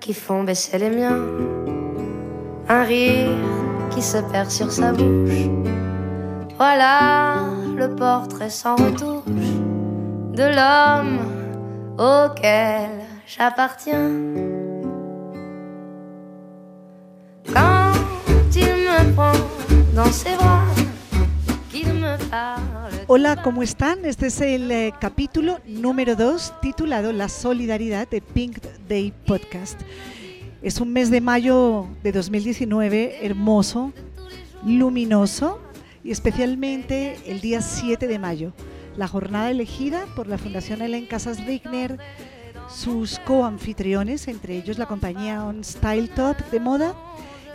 qui font baisser les miens, un rire qui se perd sur sa bouche. Voilà le portrait sans retouche de l'homme auquel j'appartiens. Quand il me prend dans ses bras, qu'il me parle. Hola, ¿cómo están? Este es el eh, capítulo número 2 titulado La solidaridad de Pink Day Podcast. Es un mes de mayo de 2019 hermoso, luminoso y especialmente el día 7 de mayo, la jornada elegida por la Fundación Ellen Casas Rigner, sus coanfitriones, entre ellos la compañía On Style Top de moda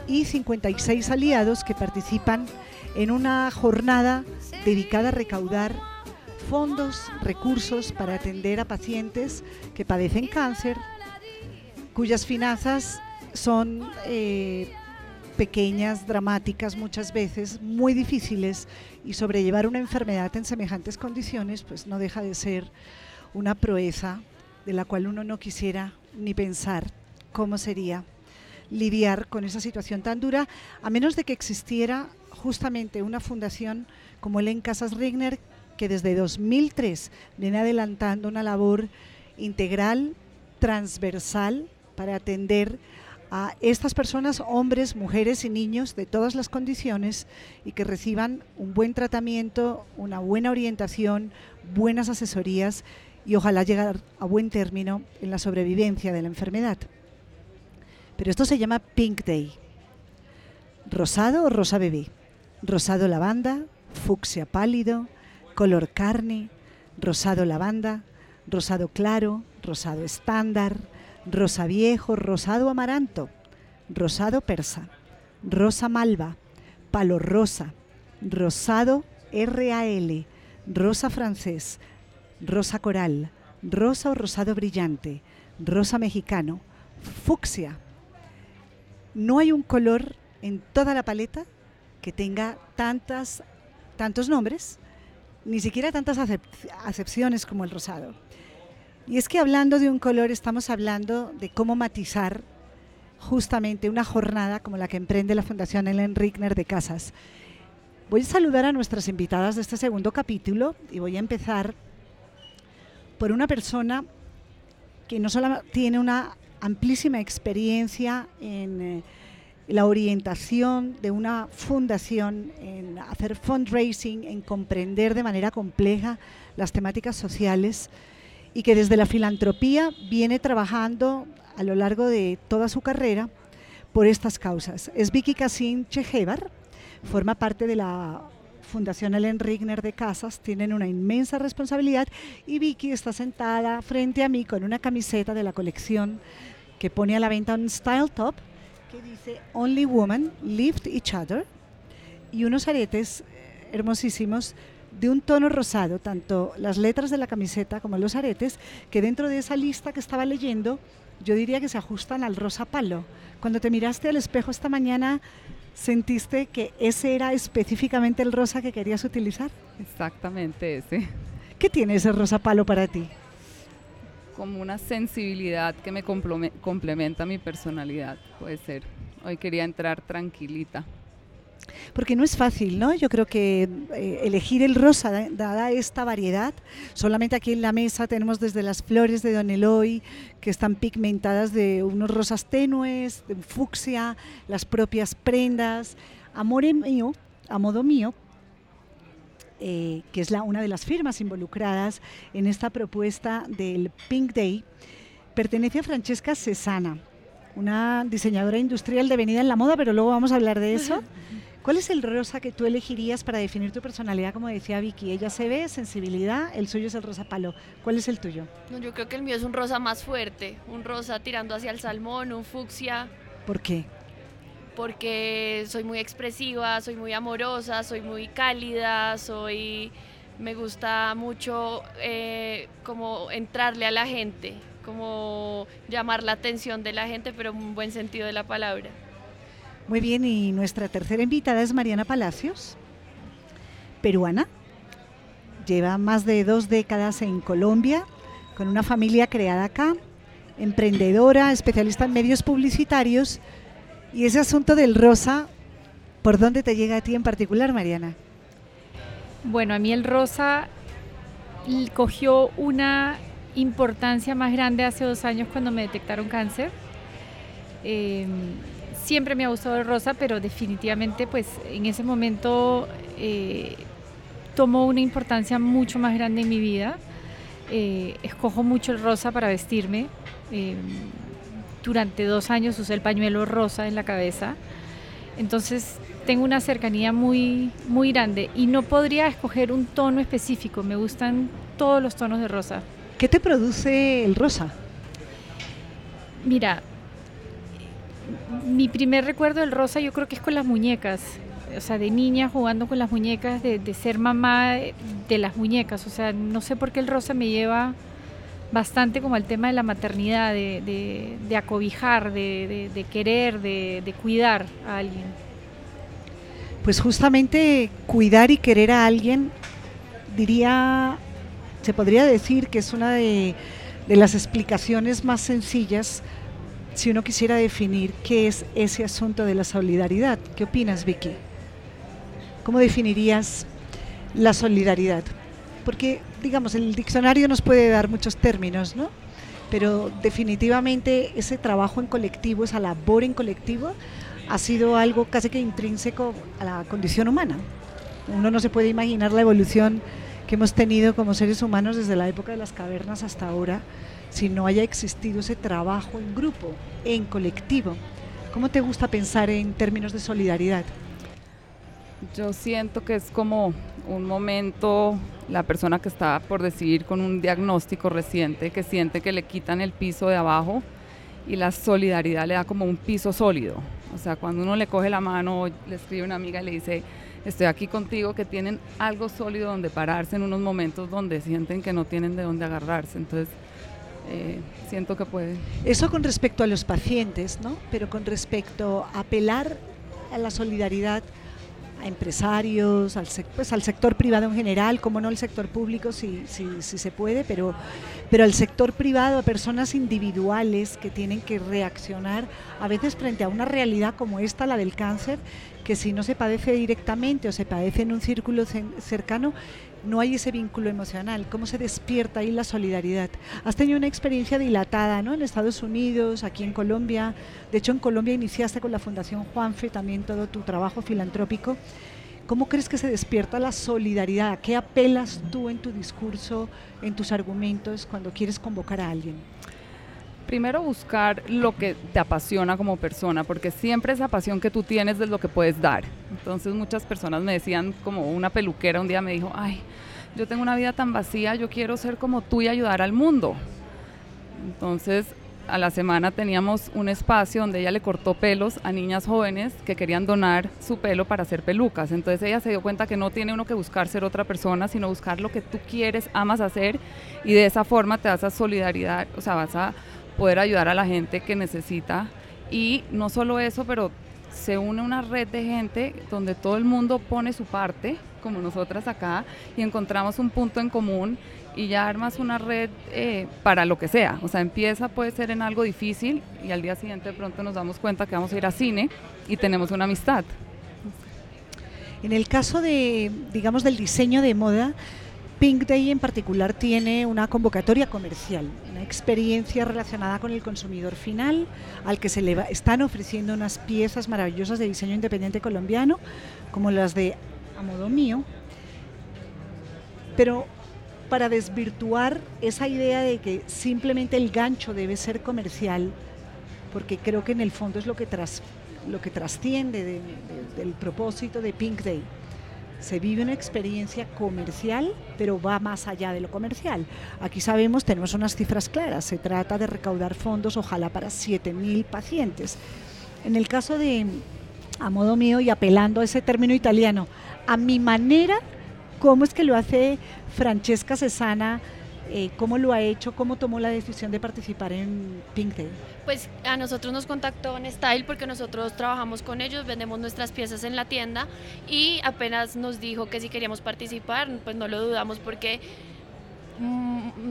y 56 aliados que participan una jornada dedicada a recaudar fondos, recursos para atender a pacientes que padecen cáncer, cuyas finanzas son eh, pequeñas, dramáticas muchas veces, muy difíciles, y sobrellevar una enfermedad en semejantes condiciones pues no deja de ser una proeza de la cual uno no quisiera ni pensar cómo sería lidiar con esa situación tan dura, a menos de que existiera justamente una fundación como el en Casas Rigner, que desde 2003 viene adelantando una labor integral, transversal, para atender a estas personas, hombres, mujeres y niños de todas las condiciones y que reciban un buen tratamiento, una buena orientación, buenas asesorías y ojalá llegar a buen término en la sobrevivencia de la enfermedad. Pero esto se llama Pink Day. Rosado o rosa bebé. Rosado lavanda, fucsia pálido, color carne, rosado lavanda, rosado claro, rosado estándar, rosa viejo, rosado amaranto, rosado persa, rosa malva, palo rosa, rosado RAL, rosa francés, rosa coral, rosa o rosado brillante, rosa mexicano, fucsia. No hay un color en toda la paleta que tenga tantas, tantos nombres, ni siquiera tantas acepciones como el rosado. Y es que hablando de un color estamos hablando de cómo matizar justamente una jornada como la que emprende la Fundación Ellen Rigner de Casas. Voy a saludar a nuestras invitadas de este segundo capítulo y voy a empezar por una persona que no solo tiene una amplísima experiencia en eh, la orientación de una fundación, en hacer fundraising, en comprender de manera compleja las temáticas sociales, y que desde la filantropía viene trabajando a lo largo de toda su carrera por estas causas. Es Vicky Casín Chejevar, forma parte de la Fundación Ellen Rigner de Casas, tienen una inmensa responsabilidad y Vicky está sentada frente a mí con una camiseta de la colección que pone a la venta un Style Top que dice Only Woman Lift Each Other y unos aretes hermosísimos de un tono rosado, tanto las letras de la camiseta como los aretes, que dentro de esa lista que estaba leyendo, yo diría que se ajustan al rosa palo. Cuando te miraste al espejo esta mañana, ¿sentiste que ese era específicamente el rosa que querías utilizar? Exactamente ese. ¿Qué tiene ese rosa palo para ti? Como una sensibilidad que me complementa mi personalidad, puede ser. Hoy quería entrar tranquilita. Porque no es fácil, ¿no? Yo creo que eh, elegir el rosa, dada esta variedad, solamente aquí en la mesa tenemos desde las flores de Don Eloy, que están pigmentadas de unos rosas tenues, de fucsia, las propias prendas. Amore mío, a modo mío, eh, que es la, una de las firmas involucradas en esta propuesta del Pink Day, pertenece a Francesca Cesana, una diseñadora industrial devenida en la moda, pero luego vamos a hablar de eso. ¿Cuál es el rosa que tú elegirías para definir tu personalidad? Como decía Vicky, ella se ve, sensibilidad, el suyo es el rosa palo. ¿Cuál es el tuyo? No, yo creo que el mío es un rosa más fuerte, un rosa tirando hacia el salmón, un fucsia. ¿Por qué? Porque soy muy expresiva, soy muy amorosa, soy muy cálida, soy me gusta mucho eh, como entrarle a la gente, como llamar la atención de la gente, pero en un buen sentido de la palabra. Muy bien, y nuestra tercera invitada es Mariana Palacios, peruana. Lleva más de dos décadas en Colombia, con una familia creada acá, emprendedora, especialista en medios publicitarios. Y ese asunto del rosa, ¿por dónde te llega a ti en particular, Mariana? Bueno, a mí el rosa cogió una importancia más grande hace dos años cuando me detectaron cáncer. Em, siempre me ha gustado el rosa, pero definitivamente pues en ese momento eh, tomó una importancia mucho más grande en mi vida. Eh, escojo mucho el rosa para vestirme. Em, durante dos años usé el pañuelo rosa en la cabeza. Entonces tengo una cercanía muy, muy grande y no podría escoger un tono específico. Me gustan todos los tonos de rosa. ¿Qué te produce el rosa? Mira, mi primer recuerdo del rosa yo creo que es con las muñecas. O sea, de niña jugando con las muñecas, de, ser mamá de las muñecas. O sea, no sé por qué el rosa me lleva bastante como al tema de la maternidad, de, acobijar, de, querer, de, cuidar a alguien. Pues justamente cuidar y querer a alguien, diría, se podría decir que es una de, las explicaciones más sencillas si uno quisiera definir qué es ese asunto de la solidaridad. ¿Qué opinas, Vicky? ¿Cómo definirías la solidaridad? Porque, digamos, el diccionario nos puede dar muchos términos, ¿no? Pero definitivamente ese trabajo en colectivo, esa labor en colectivo, ha sido algo casi que intrínseco a la condición humana. Uno no se puede imaginar la evolución que hemos tenido como seres humanos desde la época de las cavernas hasta ahora si no haya existido ese trabajo en grupo, en colectivo. ¿Cómo te gusta pensar en términos de solidaridad? Yo siento que es como un momento, la persona que está por decidir con un diagnóstico reciente, que siente que le quitan el piso de abajo y la solidaridad le da como un piso sólido. O sea, cuando uno le coge la mano, le escribe una amiga y le dice, estoy aquí contigo, que tienen algo sólido donde pararse en unos momentos donde sienten que no tienen de dónde agarrarse. Entonces, eh, siento que puede. Eso con respecto a los pacientes, ¿no? Pero con respecto a apelar a la solidaridad a empresarios, al, pues al sector privado en general, como no al sector público si, si, si, se puede, pero, pero al sector privado, a personas individuales que tienen que reaccionar a veces frente a una realidad como esta, la del cáncer, que si no se padece directamente o se padece en un círculo cercano, no hay ese vínculo emocional, cómo se despierta ahí la solidaridad. Has tenido una experiencia dilatada ¿no? en Estados Unidos, aquí en Colombia, de hecho en Colombia iniciaste con la Fundación Juanfe también todo tu trabajo filantrópico. ¿Cómo crees que se despierta la solidaridad? ¿A qué apelas tú en tu discurso, en tus argumentos cuando quieres convocar a alguien? Primero buscar lo que te apasiona como persona, porque siempre esa pasión que tú tienes es lo que puedes dar. Entonces muchas personas me decían, como una peluquera un día me dijo, ay, yo tengo una vida tan vacía, yo quiero ser como tú y ayudar al mundo. Entonces a la semana teníamos un espacio donde ella le cortó pelos a niñas jóvenes que querían donar su pelo para hacer pelucas. Entonces ella se dio cuenta que no tiene uno que buscar ser otra persona, sino buscar lo que tú quieres, amas hacer y de esa forma te das a solidaridad, o sea, vas a poder ayudar a la gente que necesita. Y no solo eso, pero se une una red de gente donde todo el mundo pone su parte, como nosotras acá, y encontramos un punto en común y ya armas una red eh, para lo que sea. O sea, empieza puede ser en algo difícil y al día siguiente de pronto nos damos cuenta que vamos a ir a cine y tenemos una amistad. En el caso de, digamos, del diseño de moda, Pink Day en particular tiene una convocatoria comercial, una experiencia relacionada con el consumidor final, al que se le están ofreciendo unas piezas maravillosas de diseño independiente colombiano, como las de A Modo Mío. Pero para desvirtuar esa idea de que simplemente el gancho debe ser comercial, porque creo que en el fondo es lo que, tras, lo que trasciende del propósito de Pink Day se vive una experiencia comercial, pero va más allá de lo comercial. Aquí sabemos, tenemos unas cifras claras, se trata de recaudar fondos, ojalá para 7.000 pacientes. En el caso de, a modo mío y apelando a ese término italiano, a mi manera, ¿cómo es que lo hace Francesca Cesana? Eh, ¿Cómo lo ha hecho? ¿Cómo tomó la decisión de participar en Pink Day? Pues a nosotros nos contactó en Style porque nosotros trabajamos con ellos, vendemos nuestras piezas en la tienda y apenas nos dijo que si queríamos participar, pues no lo dudamos porque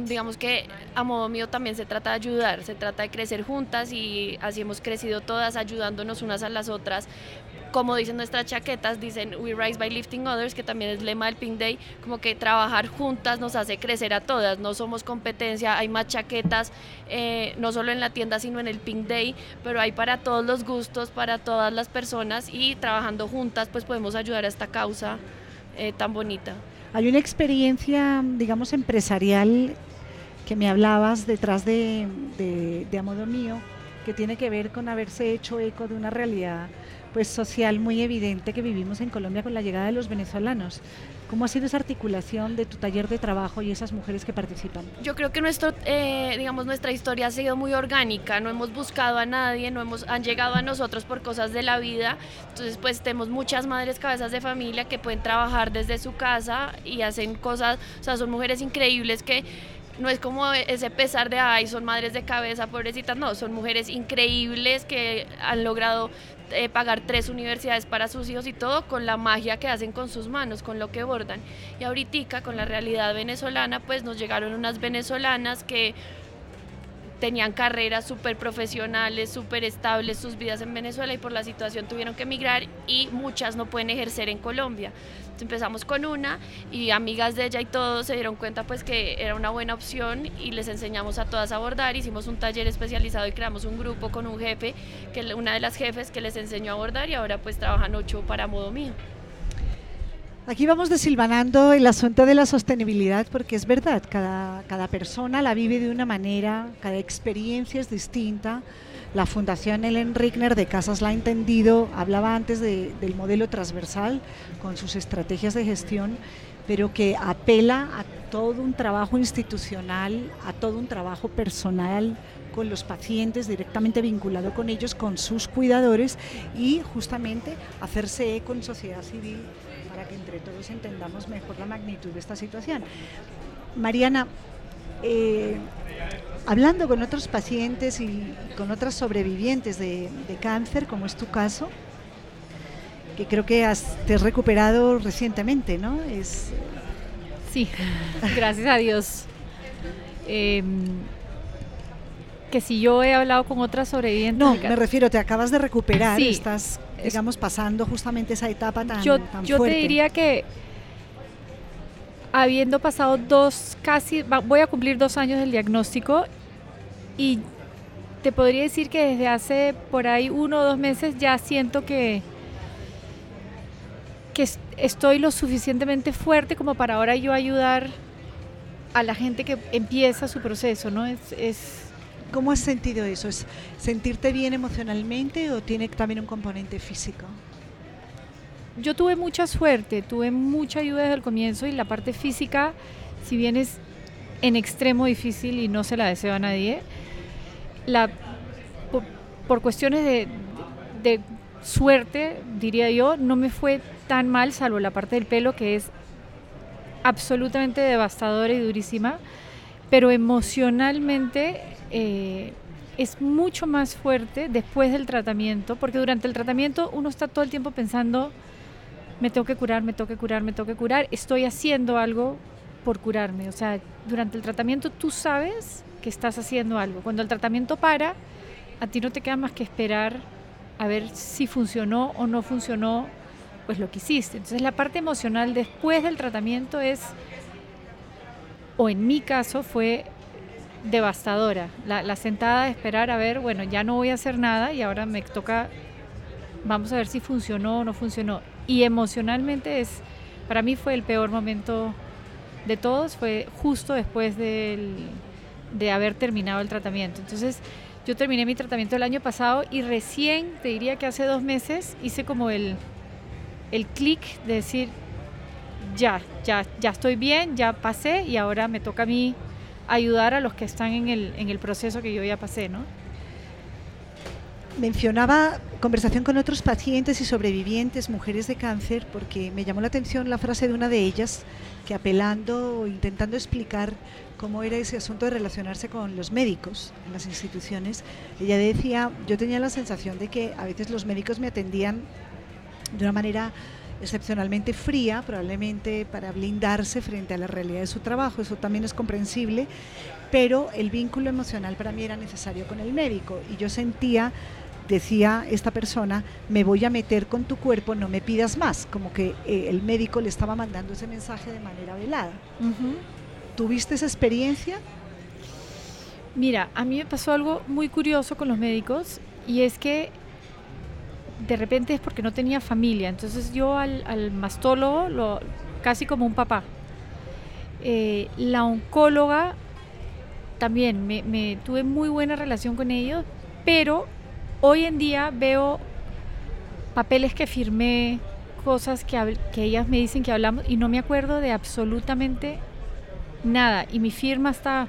digamos que a modo mío también se trata de ayudar, se trata de crecer juntas y así hemos crecido todas ayudándonos unas a las otras. Como dicen nuestras chaquetas, dicen We Rise by Lifting Others, que también es lema del Pink Day, como que trabajar juntas nos hace crecer a todas, no somos competencia, hay más chaquetas, eh, no solo en la tienda, sino en el Pink Day, pero hay para todos los gustos, para todas las personas y trabajando juntas pues podemos ayudar a esta causa eh, tan bonita. Hay una experiencia, digamos, empresarial que me hablabas detrás de, de, de A Modo Mío, que tiene que ver con haberse hecho eco de una realidad pues, social muy evidente que vivimos en Colombia con la llegada de los venezolanos. ¿Cómo ha sido esa articulación de tu taller de trabajo y esas mujeres que participan? Yo creo que nuestro, eh, digamos, nuestra historia ha sido muy orgánica, no hemos buscado a nadie, no hemos, han llegado a nosotros por cosas de la vida, entonces pues tenemos muchas madres cabezas de familia que pueden trabajar desde su casa y hacen cosas, o sea, son mujeres increíbles que no es como ese pesar de, ay, son madres de cabeza, pobrecitas, no, son mujeres increíbles que han logrado eh, pagar tres universidades para sus hijos y todo con la magia que hacen con sus manos, con lo que bordan. Y ahorita con la realidad venezolana, pues nos llegaron unas venezolanas que tenían carreras súper profesionales, súper estables sus vidas en Venezuela y por la situación tuvieron que emigrar y muchas no pueden ejercer en Colombia. Empezamos con una y amigas de ella y todos se dieron cuenta pues que era una buena opción y les enseñamos a todas a abordar, hicimos un taller especializado y creamos un grupo con un jefe, que una de las jefes que les enseñó a abordar y ahora pues trabajan ocho para modo mío. Aquí vamos desilvanando el asunto de la sostenibilidad porque es verdad, cada, cada persona la vive de una manera, cada experiencia es distinta. La Fundación Ellen Rickner de Casas la ha entendido, hablaba antes de, del modelo transversal con sus estrategias de gestión, pero que apela a todo un trabajo institucional, a todo un trabajo personal con los pacientes, directamente vinculado con ellos, con sus cuidadores y justamente hacerse eco en sociedad civil entre todos entendamos mejor la magnitud de esta situación. Mariana, eh, hablando con otros pacientes y con otras sobrevivientes de, cáncer, como es tu caso, que creo que has, te has recuperado recientemente, ¿no? Es... Sí, gracias a Dios. Eh, que si yo he hablado con otras sobrevivientes. No, me refiero, te acabas de recuperar, sí, estás, digamos, pasando justamente esa etapa tan, yo, tan yo fuerte. te diría que habiendo pasado dos, casi, voy a cumplir dos años del diagnóstico y te podría decir que desde hace por ahí uno o dos meses ya siento que, que estoy lo suficientemente fuerte como para ahora yo ayudar a la gente que empieza su proceso, ¿no? Es, es ¿Cómo has sentido eso? ¿Es sentirte bien emocionalmente o tiene también un componente físico? Yo tuve mucha suerte, tuve mucha ayuda desde el comienzo y la parte física, si bien es en extremo difícil y no se la deseo a nadie, la, por, por cuestiones de, de, suerte, diría yo, no me fue tan mal, salvo la parte del pelo que es absolutamente devastadora y durísima, pero emocionalmente eh, es mucho más fuerte después del tratamiento, porque durante el tratamiento uno está todo el tiempo pensando, me tengo que curar, me tengo que curar, me tengo que curar, estoy haciendo algo por curarme. O sea, durante el tratamiento tú sabes que estás haciendo algo. Cuando el tratamiento para, a ti no te queda más que esperar a ver si funcionó o no funcionó pues lo que hiciste. Entonces la parte emocional después del tratamiento es, o en mi caso fue devastadora. La, sentada de esperar a ver, bueno, ya no voy a hacer nada y ahora me toca, vamos a ver si funcionó o no funcionó. Y emocionalmente es, para mí fue el peor momento de todos, fue justo después del, de haber terminado el tratamiento. Entonces, yo terminé mi tratamiento el año pasado y recién, te diría que hace dos meses, hice como el, el clic de decir, ya, ya, ya estoy bien, ya pasé y ahora me toca a mí ayudar a los que están en el, en el proceso que yo ya pasé, ¿no? Mencionaba conversación con otros pacientes y sobrevivientes, mujeres de cáncer, porque me llamó la atención la frase de una de ellas que apelando o intentando explicar cómo era ese asunto de relacionarse con los médicos en las instituciones, ella decía, yo tenía la sensación de que a veces los médicos me atendían de una manera excepcionalmente fría, probablemente para blindarse frente a la realidad de su trabajo, eso también es comprensible, pero el vínculo emocional para mí era necesario con el médico y yo sentía, decía esta persona, me voy a meter con tu cuerpo, no me pidas más, como que eh, el médico le estaba mandando ese mensaje de manera velada. ¿Tuviste esa experiencia? Mira, a mí me pasó algo muy curioso con los médicos y es que de repente es porque no tenía familia. Entonces yo al, mastólogo lo, casi como un papá. Eh, la oncóloga también me, tuve muy buena relación con ellos, pero hoy en día veo papeles que firmé, cosas que, que ellas me dicen que hablamos y no me acuerdo de absolutamente nada. Y mi firma está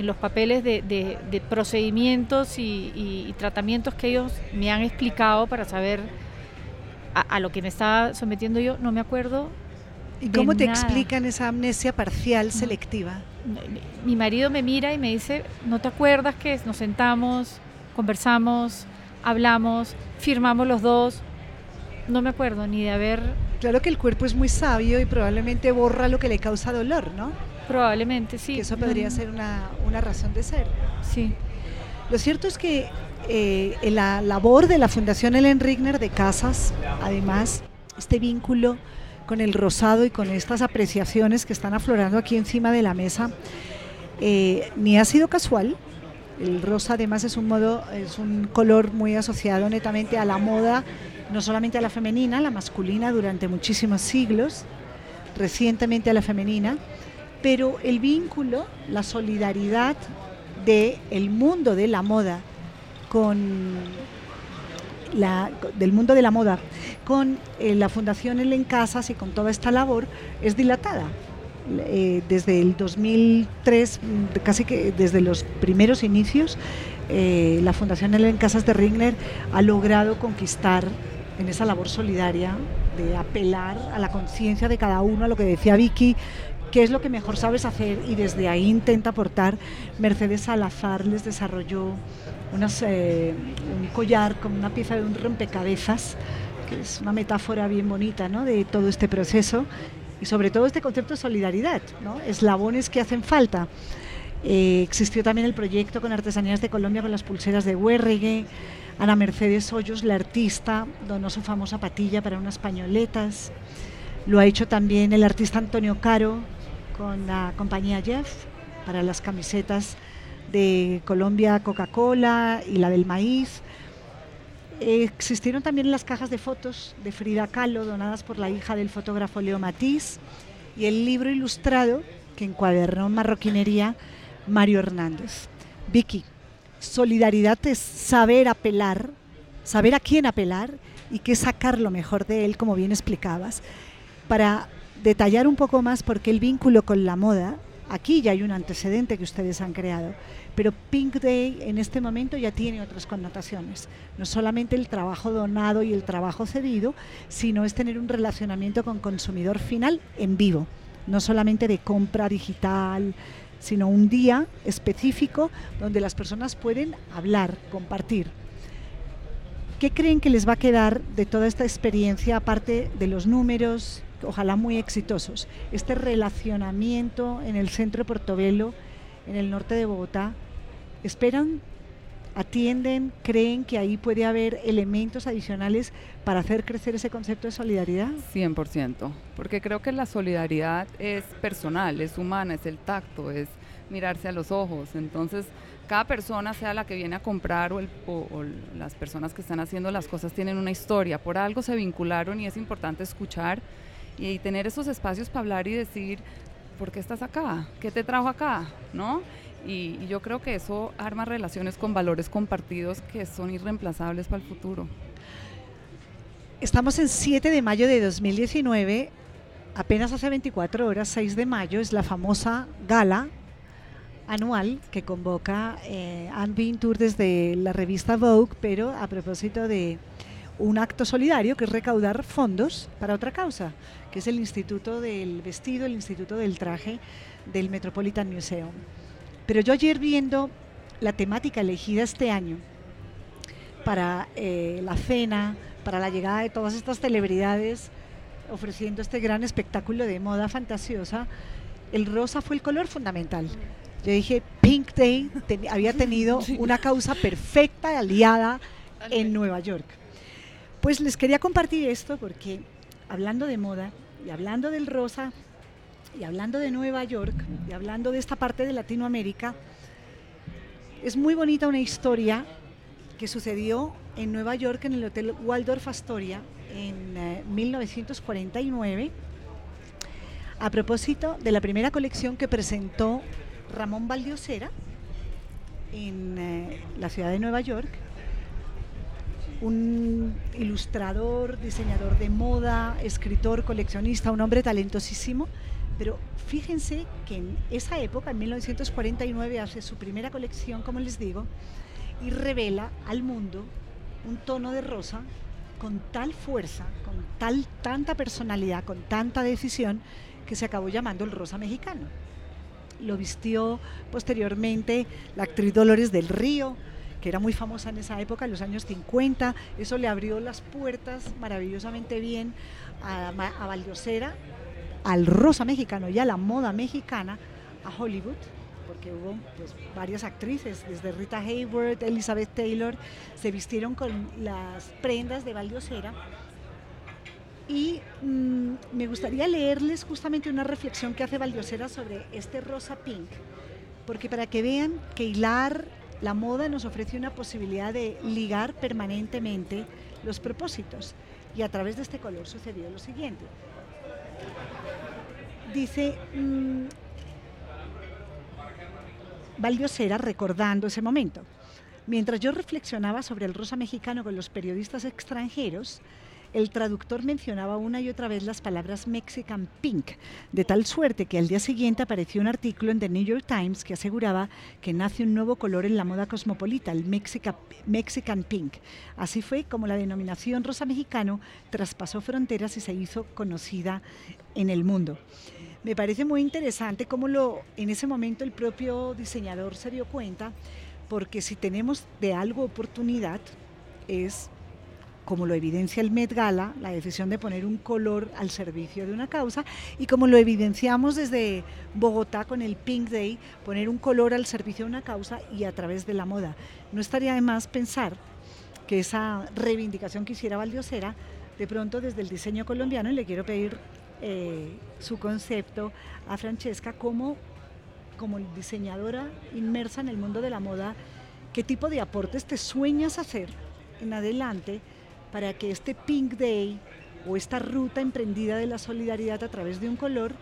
en los papeles de, procedimientos y, tratamientos que ellos me han explicado para saber a, lo que me estaba sometiendo yo, no me acuerdo. ¿Y cómo te explican esa amnesia parcial selectiva? Mi, marido me mira y me dice, ¿no te acuerdas que nos sentamos, conversamos, hablamos, firmamos los dos? No me acuerdo ni de haber... Claro que el cuerpo es muy sabio y probablemente borra lo que le causa dolor, ¿no? Probablemente, sí. Que eso podría ser una, razón de ser. Sí. Lo cierto es que eh, la labor de la Fundación Ellen Rigner de Casas, además, este vínculo con el rosado y con estas apreciaciones que están aflorando aquí encima de la mesa, eh, ni ha sido casual. El rosa además es un modo, es un color muy asociado netamente a la moda, no solamente a la femenina, la masculina durante muchísimos siglos, recientemente a la femenina pero el vínculo, la solidaridad del el mundo de la moda con la, del mundo de la moda con eh, la Fundación El Casas y con toda esta labor es dilatada. Eh, desde el 2003, mm, casi que desde los primeros inicios, eh, la Fundación El Casas de Rigner ha logrado conquistar en esa labor solidaria de apelar a la conciencia de cada uno, a lo que decía Vicky, qué es lo que mejor sabes hacer y desde ahí intenta aportar. Mercedes Salazar les desarrolló eh, un collar con una pieza de un rompecabezas, que es una metáfora bien bonita ¿no? de todo este proceso y sobre todo este concepto de solidaridad, ¿no? eslabones que hacen falta. Eh, existió también el proyecto con Artesanías de Colombia con las pulseras de Huerregue. Ana Mercedes Hoyos, la artista, donó su famosa patilla para unas pañoletas. Lo ha hecho también el artista Antonio Caro, con la compañía Jeff para las camisetas de Colombia Coca-Cola y la del maíz. Existieron también las cajas de fotos de Frida Kahlo donadas por la hija del fotógrafo Leo Matiz y el libro ilustrado que encuadernó en marroquinería Mario Hernández. Vicky, solidaridad es saber apelar, saber a quién apelar y qué sacar lo mejor de él, como bien explicabas, para detallar un poco más porque el vínculo con la moda, aquí ya hay un antecedente que ustedes han creado, pero Pink Day en este momento ya tiene otras connotaciones. No solamente el trabajo donado y el trabajo cedido, sino es tener un relacionamiento con consumidor final en vivo, no solamente de compra digital, sino un día específico donde las personas pueden hablar, compartir. ¿Qué creen que les va a quedar de toda esta experiencia, aparte de los números, ojalá muy exitosos. Este relacionamiento en el centro de Portobelo, en el norte de Bogotá, ¿esperan, atienden, creen que ahí puede haber elementos adicionales para hacer crecer ese concepto de solidaridad? 100%, porque creo que la solidaridad es personal, es humana, es el tacto, es mirarse a los ojos. Entonces, cada persona, sea la que viene a comprar o, o, las personas que están haciendo las cosas, tienen una historia. Por algo se vincularon y es importante escuchar y tener esos espacios para hablar y decir, ¿por qué estás acá? ¿Qué te trajo acá? ¿No? Y, yo creo que eso arma relaciones con valores compartidos que son irreemplazables para el futuro. Estamos en 7 de mayo de 2019, apenas hace 24 horas, 6 de mayo, es la famosa gala anual que convoca eh, Anne Tour desde la revista Vogue, pero a propósito de un acto solidario que es recaudar fondos para otra causa, que es el Instituto del Vestido, el Instituto del Traje del Metropolitan Museum. Pero yo ayer viendo la temática elegida este año para eh, la cena, para la llegada de todas estas celebridades, ofreciendo este gran espectáculo de moda fantasiosa, el rosa fue el color fundamental. Yo dije, Pink Day había tenido una causa perfecta aliada en Nueva York. Pues les quería compartir esto porque hablando de moda y hablando del rosa y hablando de Nueva York y hablando de esta parte de Latinoamérica, es muy bonita una historia que sucedió en Nueva York en el Hotel Waldorf Astoria en 1949 eh, a propósito de la primera colección que presentó Ramón Valdiosera en eh, la ciudad de Nueva York, un ilustrador, diseñador de moda, escritor, coleccionista, un hombre talentosísimo, pero fíjense que en esa época, en 1949, hace su primera colección, como les digo, y revela al mundo un tono de rosa con tal fuerza, con tal tanta personalidad, con tanta decisión que se acabó llamando el rosa mexicano. Lo vistió posteriormente la actriz Dolores del Río, que era muy famosa en esa época, en los años 50. Eso le abrió las puertas maravillosamente bien a, a al rosa mexicano y a la moda mexicana, a Hollywood porque hubo pues, varias actrices, desde Rita Hayworth, Elizabeth Taylor, se vistieron con las prendas de Valdiosera. Y mm, me gustaría leerles justamente una reflexión que hace Valdiosera sobre este rosa pink, porque para que vean que hilar la moda nos ofrece una posibilidad de ligar permanentemente los propósitos. Y a través de este color sucedió lo siguiente. Dice, mm, Valdiosera recordando ese momento. Mientras yo reflexionaba sobre el rosa mexicano con los periodistas extranjeros, el traductor mencionaba una y otra vez las palabras Mexican Pink, de tal suerte que al día siguiente apareció un artículo en The New York Times que aseguraba que nace un nuevo color en la moda cosmopolita, el Mexican Pink. Así fue como la denominación rosa mexicano traspasó fronteras y se hizo conocida en el mundo me parece muy interesante cómo lo, en ese momento el propio diseñador se dio cuenta, porque si tenemos de algo oportunidad, es como lo evidencia el Met Gala, la decisión de poner un color al servicio de una causa, y como lo evidenciamos desde Bogotá con el Pink Day, poner un color al servicio de una causa y a través de la moda. No estaría de más pensar que esa reivindicación que hiciera Valdiosera, de pronto desde el diseño colombiano, y le quiero pedir eh, su concepto a Francesca como, como diseñadora inmersa en el mundo de la moda, qué tipo de aportes te sueñas hacer en adelante para que este Pink Day o esta ruta emprendida de la solidaridad a través de un color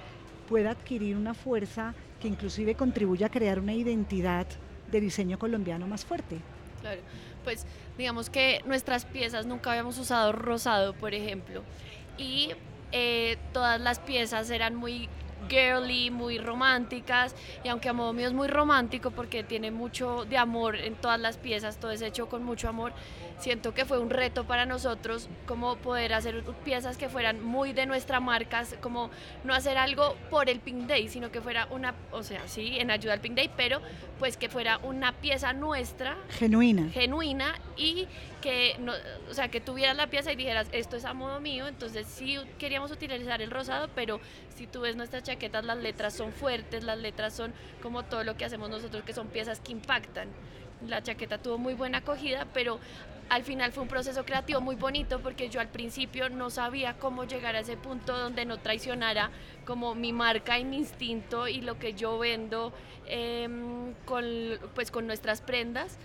pueda adquirir una fuerza que inclusive contribuya a crear una identidad de diseño colombiano más fuerte. Claro, pues digamos que nuestras piezas nunca habíamos usado rosado, por ejemplo, y eh, todas las piezas eran muy girly, muy románticas, y aunque a modo mío es muy romántico porque tiene mucho de amor en todas las piezas, todo es hecho con mucho amor, siento que fue un reto para nosotros como poder hacer piezas que fueran muy de nuestra marca, como no hacer algo por el Pink Day, sino que fuera una, o sea, sí, en ayuda al Pink Day, pero pues que fuera una pieza nuestra. Genuina. Genuina y que, no, o sea, que tuvieras la pieza y dijeras, esto es a modo mío, entonces sí queríamos utilizar el rosado, pero si tú ves nuestras chaquetas, las letras son fuertes, las letras son como todo lo que hacemos nosotros, que son piezas que impactan. La chaqueta tuvo muy buena acogida, pero al final fue un proceso creativo muy bonito porque yo al principio no sabía cómo llegar a ese punto donde no traicionara como mi marca y mi instinto y lo que yo vendo em, con, pues, con nuestras prendas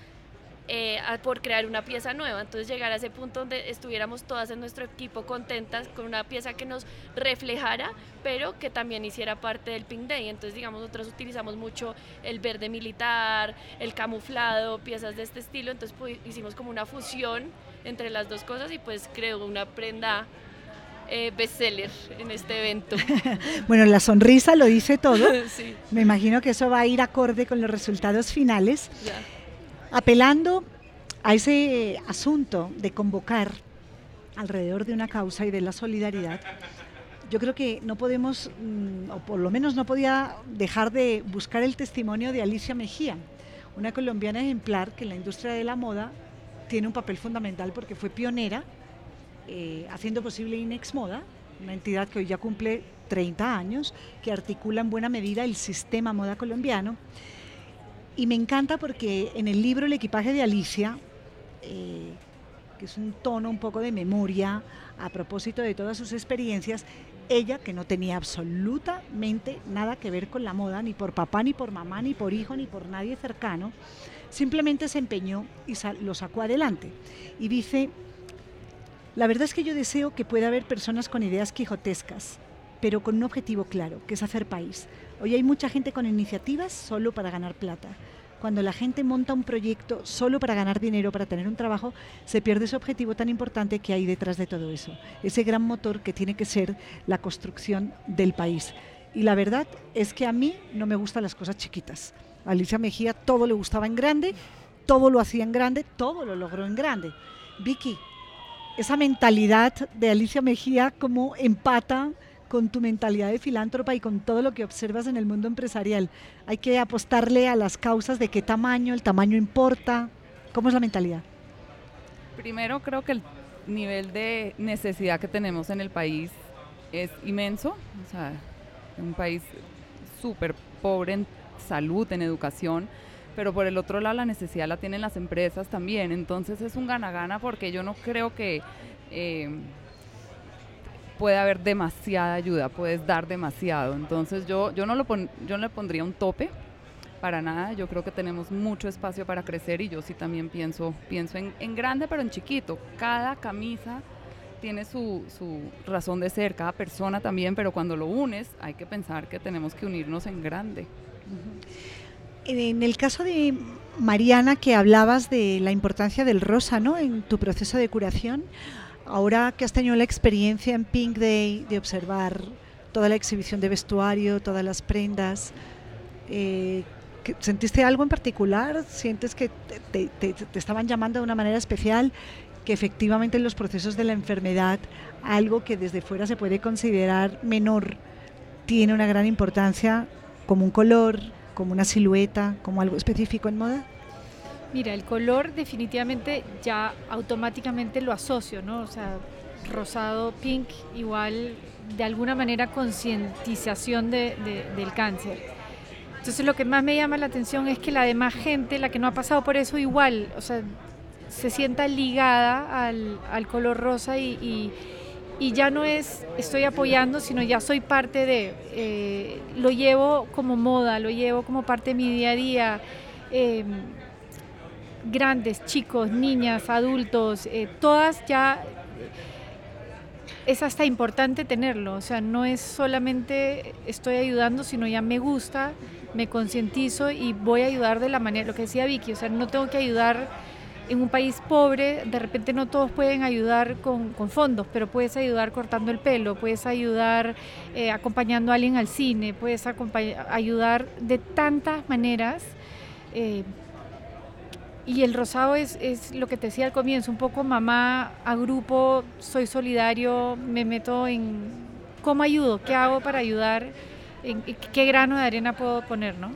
eh, por crear una pieza nueva. Entonces llegar a ese punto donde estuviéramos todas en nuestro equipo contentas con una pieza que nos reflejara, pero que también hiciera parte del Pink Day. Entonces digamos, nosotros utilizamos mucho el verde militar, el camuflado, piezas de este estilo. Entonces pues, hicimos como una fusión entre las dos cosas y pues creo una prenda eh, bestseller en este evento. bueno, la sonrisa lo dice todo. Me imagino que eso va a ir acorde con los resultados finales. Apelando a ese asunto de convocar alrededor de una causa y de la solidaridad, yo creo que no podemos, mm, o por lo menos no podía dejar de buscar el testimonio de Alicia Mejía, una colombiana ejemplar que en la industria de la moda tiene un papel fundamental porque fue pionera, eh, haciendo posible Inex Moda, una entidad que hoy ya cumple 30 años, que articula en buena medida el sistema moda colombiano. Y me encanta porque en el libro El equipaje de Alicia, eh, que es un tono un poco de memoria a propósito de todas sus experiencias, ella, que no tenía absolutamente nada que ver con la moda, ni por papá, ni por mamá, ni por hijo, ni por nadie cercano, simplemente se empeñó y lo sacó adelante. Y dice, la verdad es que yo deseo que pueda haber personas con ideas quijotescas, pero con un objetivo claro, que es hacer país. Hoy hay mucha gente con iniciativas solo para ganar plata. Cuando la gente monta un proyecto solo para ganar dinero, para tener un trabajo, se pierde ese objetivo tan importante que hay detrás de todo eso. Ese gran motor que tiene que ser la construcción del país. Y la verdad es que a mí no me gustan las cosas chiquitas. A Alicia Mejía todo le gustaba en grande, todo lo hacía en grande, todo lo logró en grande. Vicky, esa mentalidad de Alicia Mejía como empata con tu mentalidad de filántropa y con todo lo que observas en el mundo empresarial. Hay que apostarle a las causas de qué tamaño, el tamaño importa. ¿Cómo es la mentalidad? Primero creo que el nivel de necesidad que tenemos en el país es inmenso. O sea, un país súper pobre en salud, en educación, pero por el otro lado la necesidad la tienen las empresas también. Entonces es un gana-gana porque yo no creo que... Eh, puede haber demasiada ayuda, puedes dar demasiado. Entonces yo, yo, no, lo yo no le pondría un tope para nada, yo creo que tenemos mucho espacio para crecer y yo sí también pienso, pienso en, en grande pero en chiquito. Cada camisa tiene su, su, razón de ser, cada persona también, pero cuando lo unes hay que pensar que tenemos que unirnos en grande. En el caso de Mariana, que hablabas de la importancia del rosa ¿no? en tu proceso de curación, Ahora que has tenido la experiencia en Pink Day de observar toda la exhibición de vestuario, todas las prendas, eh, ¿sentiste algo en particular? ¿Sientes que te, estaban llamando de una manera especial? Que efectivamente en los procesos de la enfermedad algo que desde fuera se puede considerar menor tiene una gran importancia como un color, como una silueta, como algo específico en moda? Mira, el color definitivamente ya automáticamente lo asocio, ¿no? O sea, rosado, pink, igual de alguna manera concientización de, del cáncer. Entonces lo que más me llama la atención es que la demás gente, la que no ha pasado por eso igual, o sea, se sienta ligada al, color rosa y, ya no es estoy apoyando, sino ya soy parte de, eh, lo llevo como moda, lo llevo como parte de mi día a día. Eh, grandes, chicos, niñas, adultos, eh, todas ya es hasta importante tenerlo, o sea, no es solamente estoy ayudando, sino ya me gusta, me concientizo y voy a ayudar de la manera, lo que decía Vicky, o sea, no tengo que ayudar en un país pobre, de repente no todos pueden ayudar con, fondos, pero puedes ayudar cortando el pelo, puedes ayudar eh, acompañando a alguien al cine, puedes ayudar de tantas maneras. Eh, y el rosado es, es, lo que te decía al comienzo, un poco mamá, agrupo, soy solidario, me meto en cómo ayudo, qué hago para ayudar, qué grano de arena puedo poner, ¿no?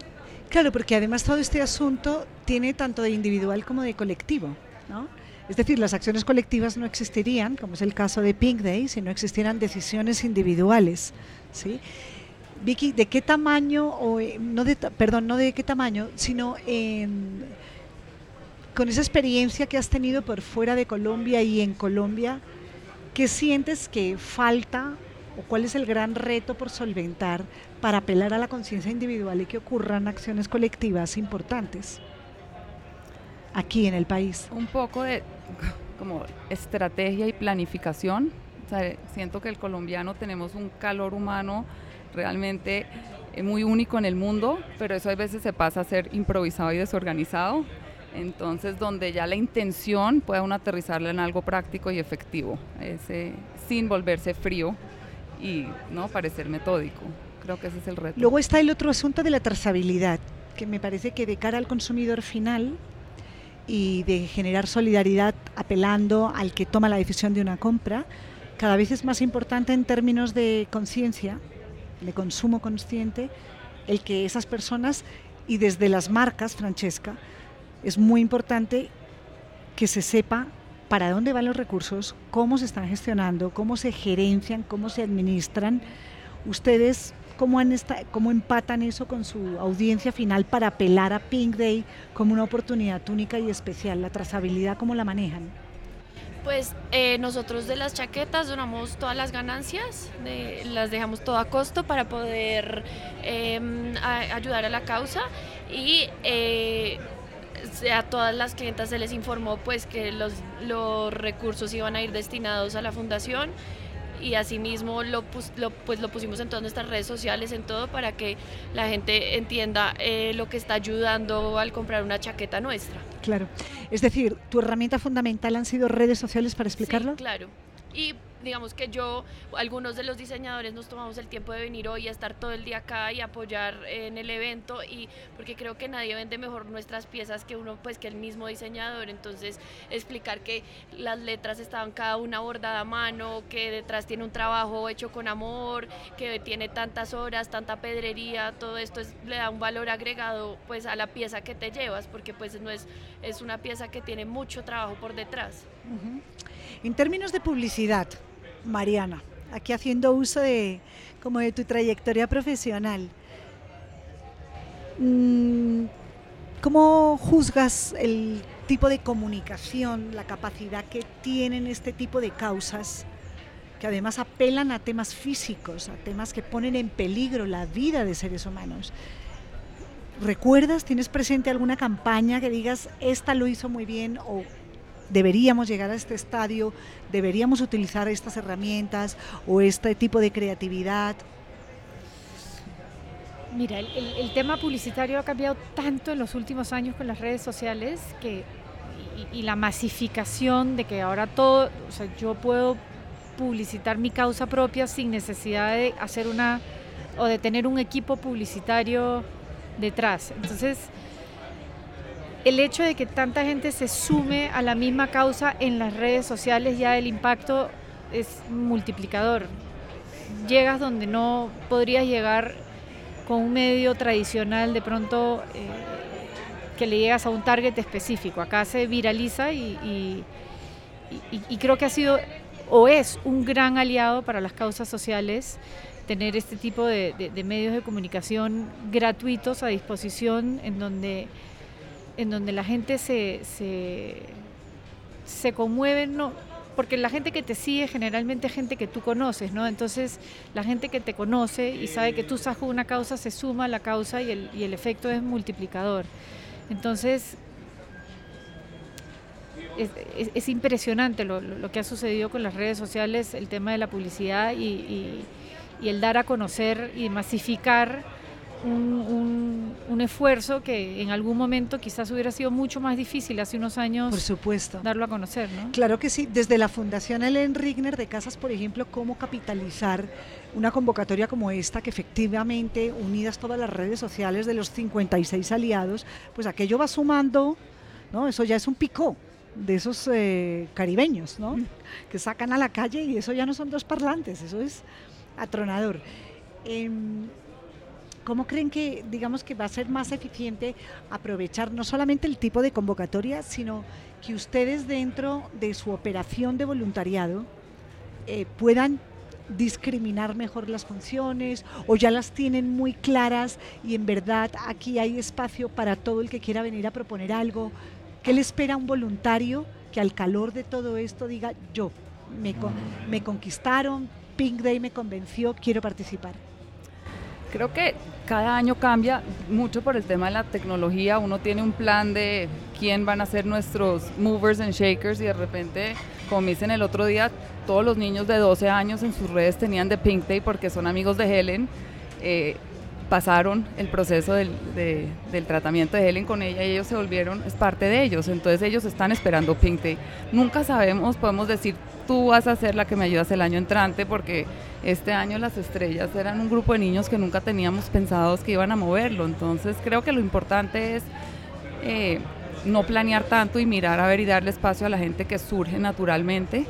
Claro, porque además todo este asunto tiene tanto de individual como de colectivo, ¿no? Es decir, las acciones colectivas no existirían, como es el caso de Pink Day, si no existieran decisiones individuales, ¿sí? Vicky, ¿de qué tamaño, o, eh, no de, perdón, no de qué tamaño, sino en con esa experiencia que has tenido por fuera de Colombia y en Colombia, ¿qué sientes que falta o cuál es el gran reto por solventar para apelar a la conciencia individual y que ocurran acciones colectivas importantes aquí en el país? Un poco de como estrategia y planificación. siento que el colombiano tenemos un calor humano realmente eh, muy único en el mundo, pero eso a veces se pasa a ser improvisado y desorganizado. Entonces, donde ya la intención pueda uno aterrizarla en algo práctico y efectivo, sin volverse frío y no parecer metódico. Creo que ese es el reto. Luego está el otro asunto de la trazabilidad, que me parece que de cara al consumidor final y de generar solidaridad apelando al que toma la decisión de una compra, cada vez es más importante en términos de conciencia, de consumo consciente, el que esas personas y desde las marcas, Francesca, es muy importante que se sepa para dónde van los recursos, cómo se están gestionando, cómo se gerencian, cómo se administran. Ustedes, ¿cómo, han cómo empatan eso con su audiencia final para apelar a Pink Day como una oportunidad única y especial? ¿La trazabilidad cómo la manejan? Pues eh, nosotros de las chaquetas donamos todas las ganancias, las dejamos todo a costo para poder em, ayudar a la causa y eh, a todas las clientas se les informó pues que los, los recursos iban a ir destinados a la fundación y asimismo lo, lo, pues lo pusimos en todas nuestras redes sociales, en todo, para que la gente entienda eh, lo que está ayudando al comprar una chaqueta nuestra. Claro, es decir, tu herramienta fundamental han sido redes sociales para explicarlo. Sí, claro. Y digamos que yo, algunos de los diseñadores nos tomamos el tiempo de venir hoy a estar todo el día acá y apoyar en el evento y porque creo que nadie vende mejor nuestras piezas que uno, pues que el mismo diseñador, entonces explicar que las letras estaban cada una bordada a mano, que detrás tiene un trabajo hecho con amor, que tiene tantas horas, tanta pedrería, todo esto le da un valor agregado pues a la pieza que te llevas, porque pues no es, es una pieza que tiene mucho trabajo por detrás. En términos de publicidad, Mariana, aquí haciendo uso de como de tu trayectoria profesional. Mm, ¿Cómo juzgas el tipo de comunicación, la capacidad que tienen este tipo de causas, que además apelan a temas físicos, a temas que ponen en peligro la vida de seres humanos? ¿Recuerdas, tienes presente alguna campaña que digas, esta lo hizo muy bien o deberíamos llegar a este estadio, deberíamos utilizar estas herramientas o este tipo de creatividad? Mira, el, tema publicitario ha cambiado tanto en los últimos años con las redes sociales que, y, la masificación de que ahora todo, o sea, yo puedo publicitar mi causa propia sin necesidad de hacer una o de tener un equipo publicitario detrás. Entonces, el hecho de que tanta gente se sume a la misma causa en las redes sociales, ya el impacto es multiplicador. Llegas donde no podrías llegar con un medio tradicional, de pronto eh, que le llegas a un target específico. Acá se viraliza y, creo que ha sido o es un gran aliado para las causas sociales tener este tipo de medios de comunicación gratuitos a disposición en donde en donde la gente se, se, conmueve, no, porque la gente que te sigue generalmente es gente que tú conoces, ¿no? Entonces la gente que te conoce y sabe que tú estás con una causa se suma a la causa y el, y el efecto es multiplicador. Entonces es, impresionante lo, que ha sucedido con las redes sociales, el tema de la publicidad y, y el dar a conocer y masificar un, un, esfuerzo que en algún momento quizás hubiera sido mucho más difícil hace unos años por supuesto. darlo a conocer. ¿no? Claro que sí, desde la Fundación Ellen Rigner de Casas, por ejemplo, cómo capitalizar una convocatoria como esta, que efectivamente, unidas todas las redes sociales de los 56 aliados, pues aquello va sumando, ¿no? Eso ya es un pico de esos eh, caribeños, ¿no? Que sacan a la calle y eso ya no son dos parlantes, eso es atronador. Em, ¿Cómo creen que, digamos, que va a ser más eficiente aprovechar no solamente el tipo de convocatoria, sino que ustedes dentro de su operación de voluntariado eh, puedan discriminar mejor las funciones o ya las tienen muy claras y en verdad aquí hay espacio para todo el que quiera venir a proponer algo? ¿Qué le espera a un voluntario que al calor de todo esto diga yo, me, me conquistaron, Pink Day me convenció, quiero participar? Creo que cada año cambia mucho por el tema de la tecnología. Uno tiene un plan de quién van a ser nuestros movers and shakers y de repente, como me dicen el otro día, todos los niños de 12 años en sus redes tenían de Pink Day porque son amigos de Helen. Eh, pasaron el proceso del, del, tratamiento de Helen con ella y ellos se volvieron, es parte de ellos, entonces ellos están esperando Pink Day. Nunca sabemos, podemos decir, tú vas a ser la que me ayudas el año entrante porque este año las estrellas eran un grupo de niños que nunca teníamos pensados que iban a moverlo, entonces creo que lo importante es... Eh, no planear tanto y mirar a ver y darle espacio a la gente que surge naturalmente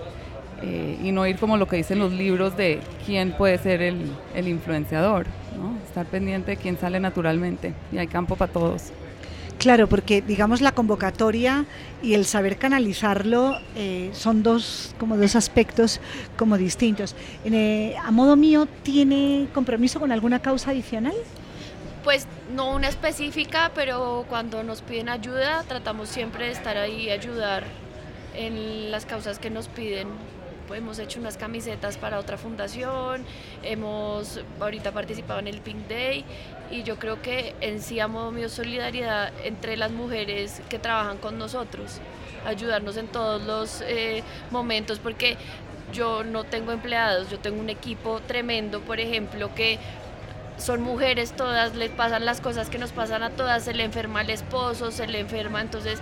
eh, y no ir como lo que dicen los libros de quién puede ser el, el influenciador, ¿no? estar pendiente de quién sale naturalmente y hay campo para todos. Claro, porque digamos la convocatoria y el saber canalizarlo eh, son dos como dos aspectos como distintos. Eh, a modo mío, ¿tiene compromiso con alguna causa adicional? Pues no una específica, pero cuando nos piden ayuda, tratamos siempre de estar ahí y ayudar en las causas que nos piden hemos hecho unas camisetas para otra fundación, hemos ahorita participado en el Pink Day y yo creo que en sí a modo mío solidaridad entre las mujeres que trabajan con nosotros, ayudarnos en todos los eh, momentos porque yo no tengo empleados, yo tengo un equipo tremendo, por ejemplo, que son mujeres todas, les pasan las cosas que nos pasan a todas, se le enferma el esposo, se le enferma, entonces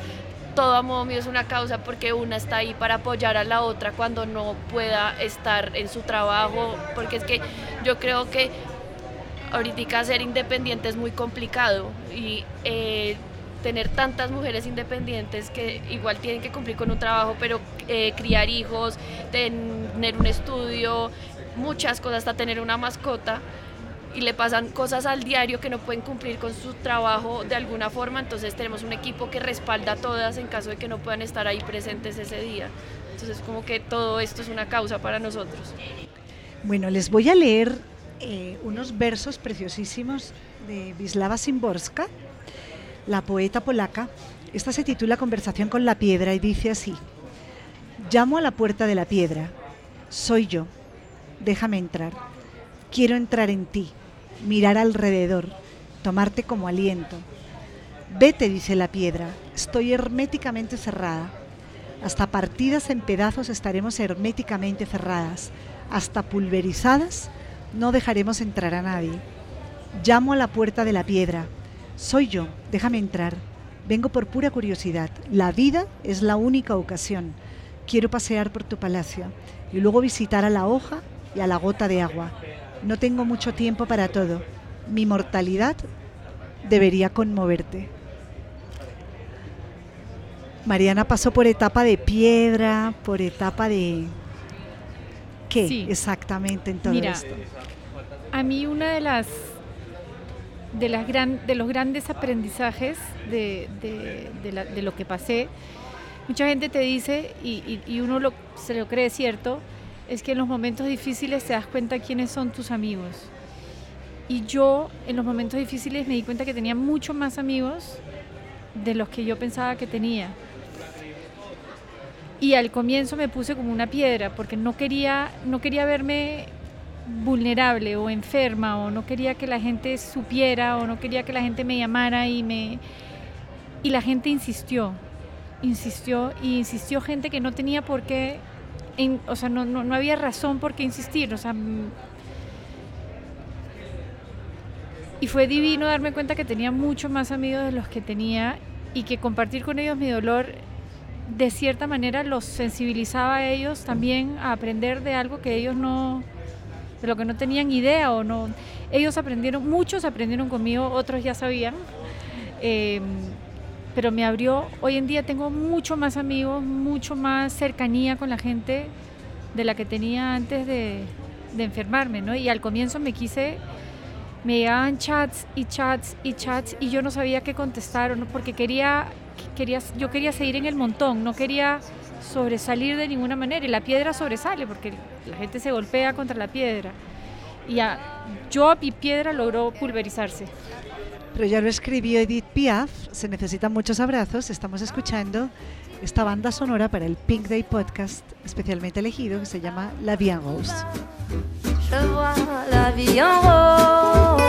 todo a modo mío es una causa porque una está ahí para apoyar a la otra cuando no pueda estar en su trabajo, porque es que yo creo que ahorita ser independiente es muy complicado y eh, tener tantas mujeres independientes que igual tienen que cumplir con un trabajo, pero eh, criar hijos, tener un estudio, muchas cosas, hasta tener una mascota, y le pasan cosas al diario que no pueden cumplir con su trabajo de alguna forma, entonces tenemos un equipo que respalda a todas en caso de que no puedan estar ahí presentes ese día. Entonces como que todo esto es una causa para nosotros. Bueno, les voy a leer eh, unos versos preciosísimos de Wisława Szymborska, la poeta polaca. Esta se titula Conversación con la piedra y dice así, llamo a la puerta de la piedra, soy yo, déjame entrar, quiero entrar en ti mirar alrededor, tomarte como aliento. Vete, dice la piedra, estoy herméticamente cerrada. Hasta partidas en pedazos estaremos herméticamente cerradas. Hasta pulverizadas no dejaremos entrar a nadie. Llamo a la puerta de la piedra. Soy yo, déjame entrar. Vengo por pura curiosidad. La vida es la única ocasión. Quiero pasear por tu palacio y luego visitar a la hoja y a la gota de agua. No tengo mucho tiempo para todo. Mi mortalidad debería conmoverte. Mariana pasó por etapa de piedra, por etapa de... ¿Qué exactamente en todo esto? A mí una de las de, las de los grandes aprendizajes de, lo que pasé, mucha gente te dice, y, uno lo, se lo cree cierto, es que en los momentos difíciles te das cuenta quiénes son tus amigos. Y yo en los momentos difíciles me di cuenta que tenía mucho más amigos de los que yo pensaba que tenía. Y al comienzo me puse como una piedra porque no quería, no quería verme vulnerable o enferma o no quería que la gente supiera o no quería que la gente me llamara y me y la gente insistió, insistió y insistió gente que no tenía por qué o sea, no, no, había razón por qué insistir, o sea, y fue divino darme cuenta que tenía mucho más amigos de los que tenía y que compartir con ellos mi dolor de cierta manera los sensibilizaba a ellos también a aprender de algo que ellos no de lo que no tenían idea o no ellos aprendieron muchos aprendieron conmigo otros ya sabían eh, pero me abrió, hoy en día tengo mucho más amigos, mucho más cercanía con la gente de la que tenía antes de, enfermarme, ¿no? Y al comienzo me quise, me llegaban chats y chats y chats y yo no sabía qué contestar, ¿no? Porque quería, quería, yo quería seguir en el montón, no quería sobresalir de ninguna manera y la piedra sobresale porque la gente se golpea contra la piedra y ya, yo mi piedra logró pulverizarse. Pero ya lo escribió Edith Piaf, se necesitan muchos abrazos, estamos escuchando esta banda sonora para el Pink Day Podcast especialmente elegido que se llama La Vie en Rose. Je vois la vie en rose.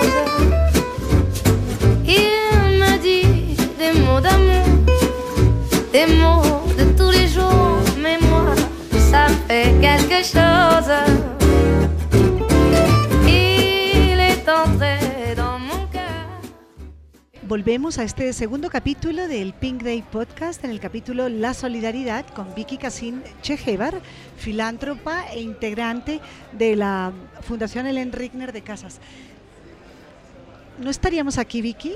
Il me dit des mots d'amour, des mots Volvemos a este segundo capítulo del Pink Day Podcast, en el capítulo La Solidaridad con Vicky Casín Chejevar, filántropa e integrante de la Fundación Ellen Rigner de Casas. No estaríamos aquí, Vicky,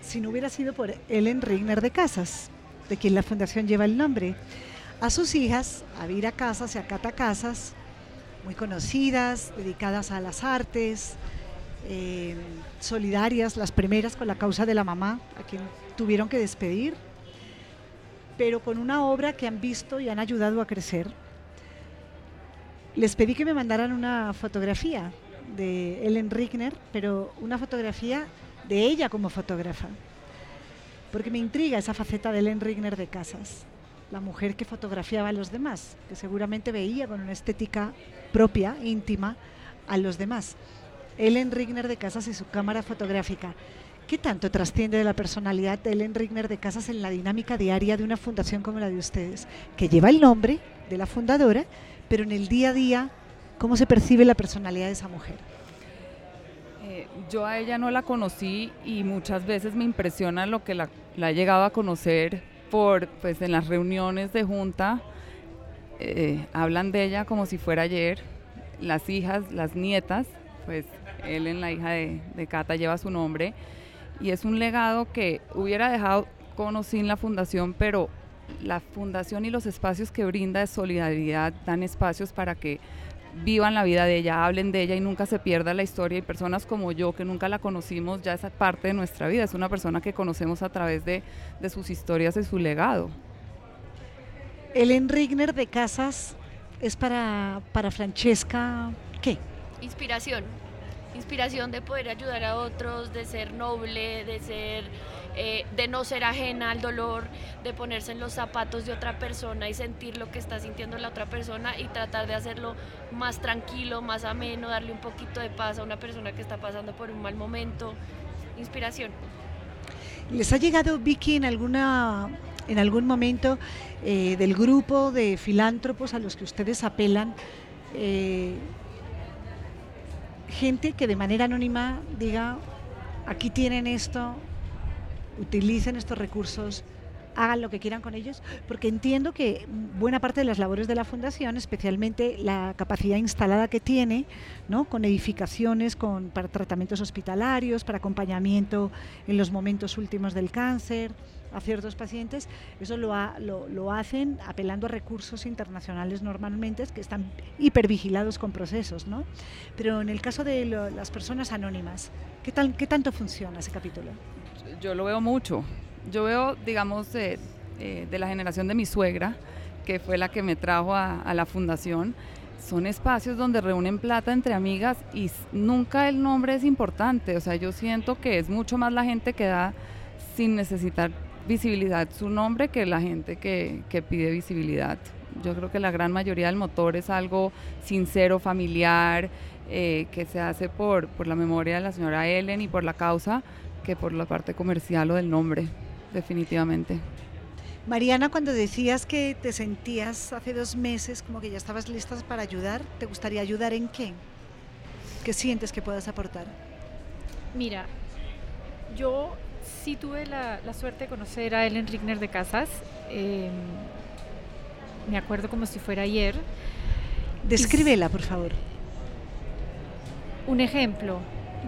si no hubiera sido por Ellen Rigner de Casas, de quien la fundación lleva el nombre. A sus hijas, a Vira Casas y a Cata Casas, muy conocidas, dedicadas a las artes, eh, solidarias, las primeras con la causa de la mamá, a quien tuvieron que despedir, pero con una obra que han visto y han ayudado a crecer. Les pedí que me mandaran una fotografía de Ellen Rigner, pero una fotografía de ella como fotógrafa, porque me intriga esa faceta de Ellen Rigner de Casas, la mujer que fotografiaba a los demás, que seguramente veía con una estética propia, íntima, a los demás. Ellen Rigner de Casas y su cámara fotográfica. ¿Qué tanto trasciende de la personalidad de Ellen Rigner de Casas en la dinámica diaria de una fundación como la de ustedes, que lleva el nombre de la fundadora, pero en el día a día, cómo se percibe la personalidad de esa mujer? Yo a ella no la conocí y muchas veces me impresiona lo que la, he llegado a conocer por, pues, en las reuniones de junta. Eh, hablan de ella como si fuera ayer, las hijas, las nietas, pues Ellen, la hija de, de Cata, lleva su nombre y es un legado que hubiera dejado con o sin la fundación, pero la fundación y los espacios que brinda de solidaridad dan espacios para que vivan la vida de ella, hablen de ella y nunca se pierda la historia. Y personas como yo, que nunca la conocimos, ya es parte de nuestra vida. Es una persona que conocemos a través de, de sus historias y su legado. Ellen Rigner de Casas es para, para Francesca, ¿qué? Inspiración inspiración de poder ayudar a otros, de ser noble, de ser eh, de no ser ajena al dolor, de ponerse en los zapatos de otra persona y sentir lo que está sintiendo la otra persona y tratar de hacerlo más tranquilo, más ameno, darle un poquito de paz a una persona que está pasando por un mal momento. Inspiración. ¿Les ha llegado, Vicky, en alguna en algún momento eh, del grupo de filántropos a los que ustedes apelan eh, gente que de manera anónima diga, aquí tienen esto, utilicen estos recursos, hagan lo que quieran con ellos, porque entiendo que buena parte de las labores de la Fundación, especialmente la capacidad instalada que tiene, ¿no? con edificaciones con, para tratamientos hospitalarios, para acompañamiento en los momentos últimos del cáncer, a ciertos pacientes, eso lo, lo, hacen apelando a recursos internacionales normalmente que están hipervigilados con procesos, ¿no? Pero en el caso de las personas anónimas, ¿qué, ¿qué tanto funciona ese capítulo? Yo lo veo mucho. Yo veo, digamos, de, eh, de la generación de mi suegra, que fue la que me trajo a, a la fundación, son espacios donde reúnen plata entre amigas y nunca el nombre es importante. O sea, yo siento que es mucho más la gente que da sin necesitar visibilidad su nombre que la gente que, que pide visibilidad. Yo creo que la gran mayoría del motor es algo sincero, familiar, eh, que se hace por, por la memoria de la señora Ellen y por la causa que por la parte comercial o del nombre, definitivamente. Mariana, cuando decías que te sentías hace dos meses como que ya estabas lista para ayudar, ¿te gustaría ayudar en qué? ¿Qué sientes que puedas aportar? Mira, yo sí tuve la, suerte de conocer a Ellen Rigner de Casas. Em, me acuerdo como si fuera ayer. Descríbela, por favor. Un ejemplo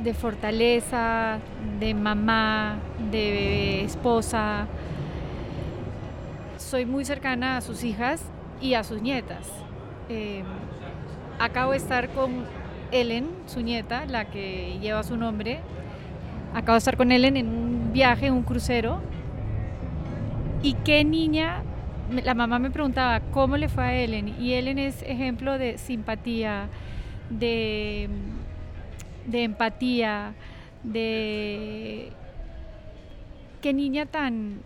de fortaleza, de mamá, de esposa. Soy muy cercana a sus hijas y a sus nietas. Em, acabo de estar con Ellen, su nieta, la que lleva su nombre, acabo de estar con Ellen en un viaje, un crucero. ¿Y qué niña? La mamá me preguntaba cómo le fue a Ellen. Y Ellen es ejemplo de simpatía, de, de empatía, de... Qué niña tan,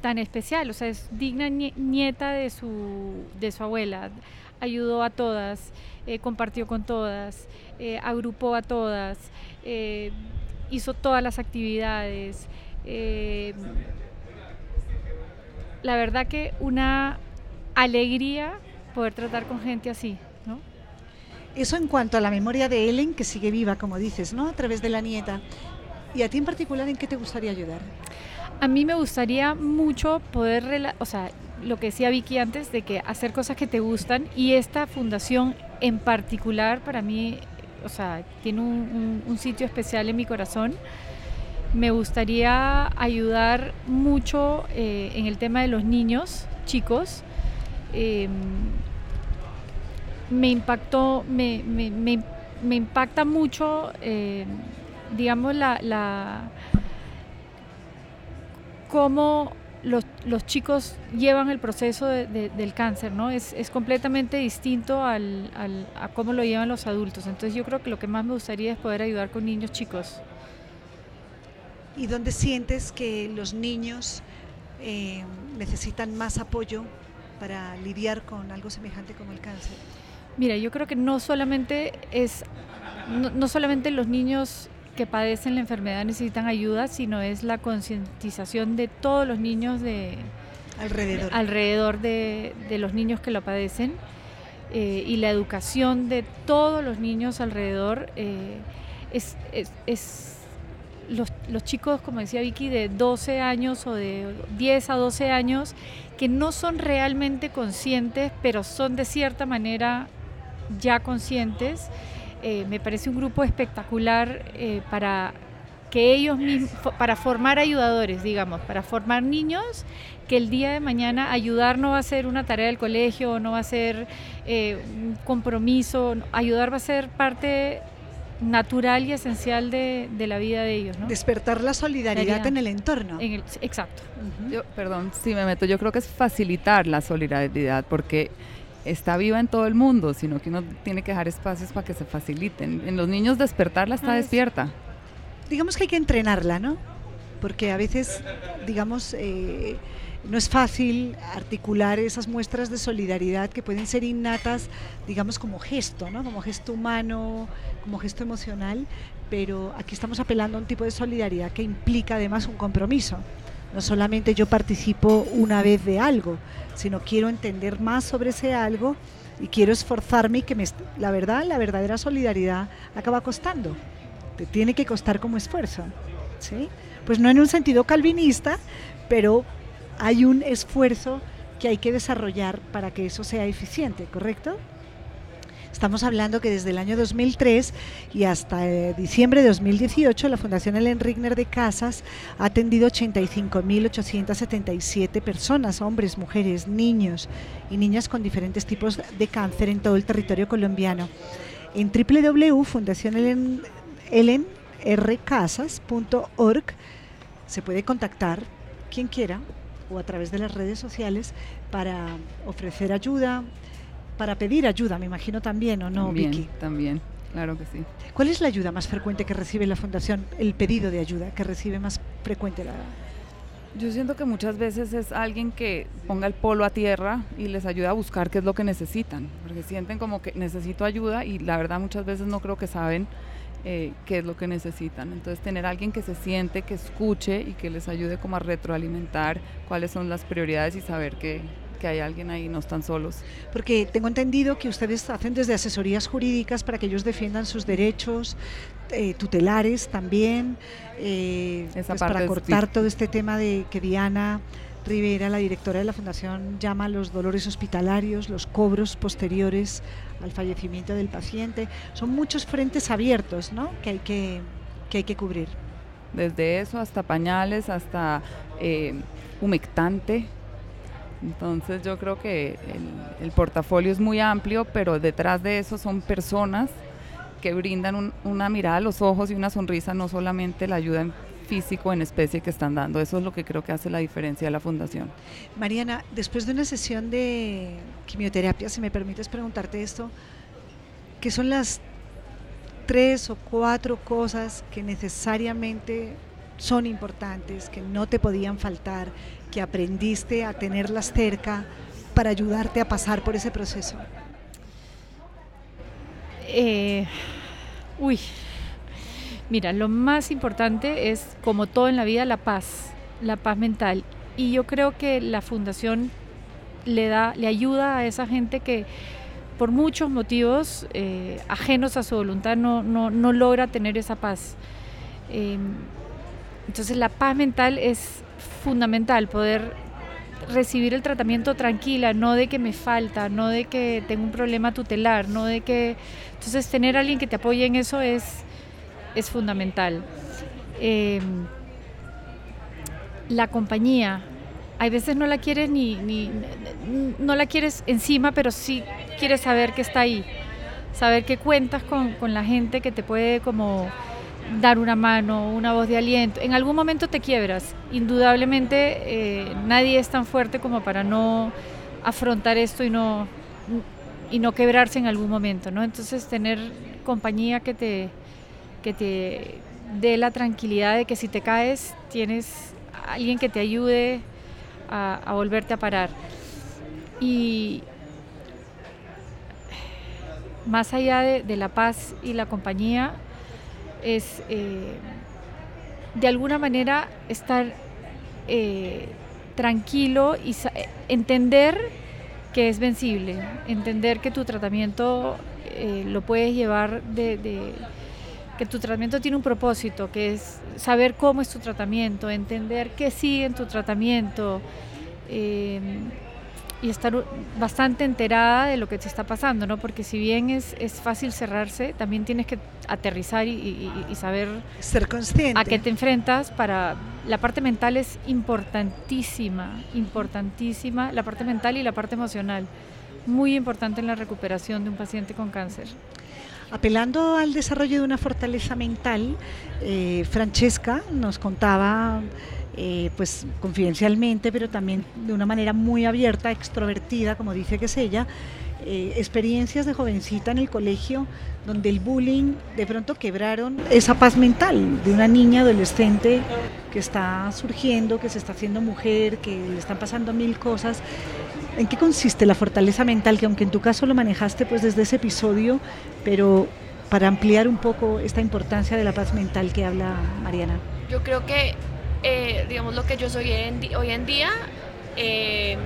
tan especial, o sea, es digna nieta de su, de su abuela. Ayudó a todas, eh, compartió con todas, eh, agrupó a todas. Eh, hizo todas las actividades. La verdad que una alegría poder tratar con gente así. Eso en cuanto a la memoria de Ellen, que sigue viva, como dices, ¿no? A través de la nieta. ¿Y a ti en particular en qué te gustaría ayudar? A mí me gustaría mucho poder, o sea, lo que decía Vicky antes, de que hacer cosas que te gustan y esta fundación en particular para mí o sea, tiene un, sitio especial en mi corazón. Me gustaría ayudar mucho eh, en el tema de los niños, chicos. Em, me impactó, me, impacta mucho em, digamos, la, la cómo los, los, chicos llevan el proceso del cáncer, ¿no? Es, es completamente distinto al, al, a cómo lo llevan los adultos. Entonces yo creo que lo que más me gustaría es poder ayudar con niños chicos. ¿Y dónde sientes que los niños eh, necesitan más apoyo para lidiar con algo semejante como el cáncer? Mira, yo creo que no solamente es, no, no solamente los niños que padecen la enfermedad necesitan ayuda, sino es la concientización de todos los niños de alrededor, alrededor de, de los niños que lo padecen eh, y la educación de todos los niños alrededor. Eh, es, es, es los, los, chicos, como decía Vicky, de 12 años o de 10 a 12 años, que no son realmente conscientes, pero son de cierta manera ya conscientes eh, me parece un grupo espectacular eh, para que ellos mismos, para formar ayudadores, digamos, para formar niños que el día de mañana ayudar no va a ser una tarea del colegio, no va a ser eh, un compromiso, ayudar va a ser parte natural y esencial de, de la vida de ellos. ¿no? Despertar la solidaridad en el entorno. En el, exacto. Uh -huh. yo, perdón, si me meto, yo creo que es facilitar la solidaridad, porque está viva en todo el mundo, sino que uno tiene que dejar espacios para que se faciliten. En los niños despertarla está ah, despierta. Digamos que hay que entrenarla, ¿no? Porque a veces, digamos, eh, no es fácil articular esas muestras de solidaridad que pueden ser innatas, digamos, como gesto, ¿no? Como gesto humano, como gesto emocional, pero aquí estamos apelando a un tipo de solidaridad que implica además un compromiso. No solamente yo participo una vez de algo, sino quiero entender más sobre ese algo y quiero esforzarme y que me, la verdad, la verdadera solidaridad acaba costando. Te tiene que costar como esfuerzo. ¿sí? Pues no en un sentido calvinista, pero hay un esfuerzo que hay que desarrollar para que eso sea eficiente, ¿correcto? Estamos hablando que desde el año 2003 y hasta eh, diciembre de 2018 la Fundación Ellen Rigner de Casas ha atendido 85.877 personas, hombres, mujeres, niños y niñas con diferentes tipos de cáncer en todo el territorio colombiano. En www.fundacionellenrcasas.org se puede contactar quien quiera o a través de las redes sociales para ofrecer ayuda, para pedir ayuda, me imagino también, ¿o no, también, Vicky? También, claro que sí. ¿Cuál es la ayuda más frecuente que recibe la Fundación, el pedido de ayuda que recibe más frecuente la... Yo siento que muchas veces es alguien que ponga el polo a tierra y les ayuda a buscar qué es lo que necesitan, porque sienten como que necesito ayuda y la verdad muchas veces no creo que saben eh, qué es lo que necesitan. Entonces tener alguien que se siente, que escuche y que les ayude como a retroalimentar cuáles son las prioridades y saber que, que hay alguien ahí, no están solos. Porque tengo entendido que ustedes hacen desde asesorías jurídicas para que ellos defiendan sus derechos, eh, tutelares también, eh, pues para cortar todo este tema de que Diana Rivera, la directora de la Fundación, llama los dolores hospitalarios, los cobros posteriores al fallecimiento del paciente. Son muchos frentes abiertos ¿no? que, hay que, que hay que cubrir. Desde eso hasta pañales, hasta eh, humectante, entonces yo creo que el, portafolio es muy amplio, pero detrás de eso son personas que brindan un, una mirada a los ojos y una sonrisa, no solamente la ayuda en físico en especie que están dando. Eso es lo que creo que hace la diferencia de la fundación. Mariana, después de una sesión de quimioterapia, si me permites preguntarte esto, ¿qué son las tres o cuatro cosas que necesariamente son importantes, que no te podían faltar, que aprendiste a tenerlas cerca para ayudarte a pasar por ese proceso? Eh, uy, mira, lo más importante es, como todo en la vida, la paz, la paz mental. Y yo creo que la fundación le da, le ayuda a esa gente que por muchos motivos eh, ajenos a su voluntad no, no, no, logra tener esa paz. Eh, entonces la paz mental es fundamental, poder recibir el tratamiento tranquila, no de que me falta, no de que tengo un problema tutelar, no de que... Entonces tener a alguien que te apoye en eso es, es fundamental. Eh, la compañía, hay veces no la quieres ni, ni, no la quieres encima, pero sí quieres saber que está ahí, saber que cuentas con, con la gente que te puede como dar una mano, una voz de aliento. En algún momento te quiebras. Indudablemente eh, nadie es tan fuerte como para no afrontar esto y no, y no quebrarse en algún momento, ¿no? Entonces tener compañía que te, que te dé la tranquilidad de que si te caes tienes alguien que te ayude a, volverte a parar. Y más allá de, la paz y la compañía, es eh, de alguna manera estar eh, tranquilo y entender que es vencible, entender que tu tratamiento eh, lo puedes llevar de, que tu tratamiento tiene un propósito, que es saber cómo es tu tratamiento, entender qué sigue en tu tratamiento y estar bastante enterada de lo que te está pasando, ¿no? Porque si bien es, es fácil cerrarse, también tienes que aterrizar y, saber ser consciente a qué te enfrentas para la parte mental es importantísima, importantísima, la parte mental y la parte emocional, muy importante en la recuperación de un paciente con cáncer. Apelando al desarrollo de una fortaleza mental, eh, Francesca nos contaba eh, pues confidencialmente, pero también de una manera muy abierta, extrovertida, como dice que es ella, eh, experiencias de jovencita en el colegio donde el bullying de pronto quebraron esa paz mental de una niña adolescente que está surgiendo, que se está haciendo mujer, que le están pasando mil cosas. ¿En qué consiste la fortaleza mental? Que aunque en tu caso lo manejaste pues desde ese episodio, pero para ampliar un poco esta importancia de la paz mental que habla Mariana. Yo creo que eh, digamos, lo que yo soy hoy en día eh,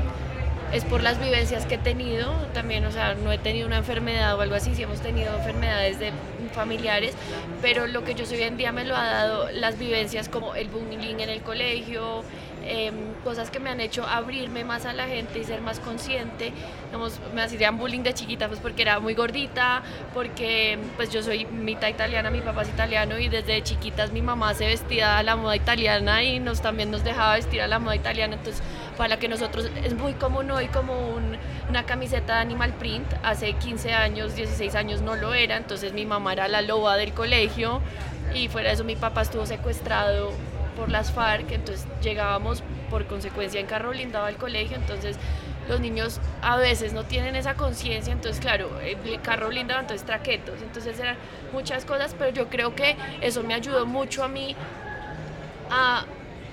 es por las vivencias que he tenido. También, o sea, no he tenido una enfermedad o algo así, sí hemos tenido enfermedades de familiares, pero lo que yo soy hoy en día me lo ha dado las vivencias como el bullying en el colegio, Em, cosas que me han hecho abrirme más a la gente y ser más consciente. Digamos, me hacían bullying de chiquita pues porque era muy gordita, porque pues yo soy mitad italiana, mi papá es italiano y desde chiquitas mi mamá se vestía a la moda italiana y nos también nos dejaba vestir a la moda italiana, entonces para que nosotros es muy común hoy como una camiseta de animal print, hace 15 años, 16 años no lo era, entonces mi mamá era la loba del colegio y fuera de eso mi papá estuvo secuestrado por las FARC, entonces llegábamos por consecuencia en carro blindado al colegio, entonces los niños a veces no tienen esa conciencia, entonces claro, el carro blindado, entonces traquetos, entonces eran muchas cosas, pero yo creo que eso me ayudó mucho a mí a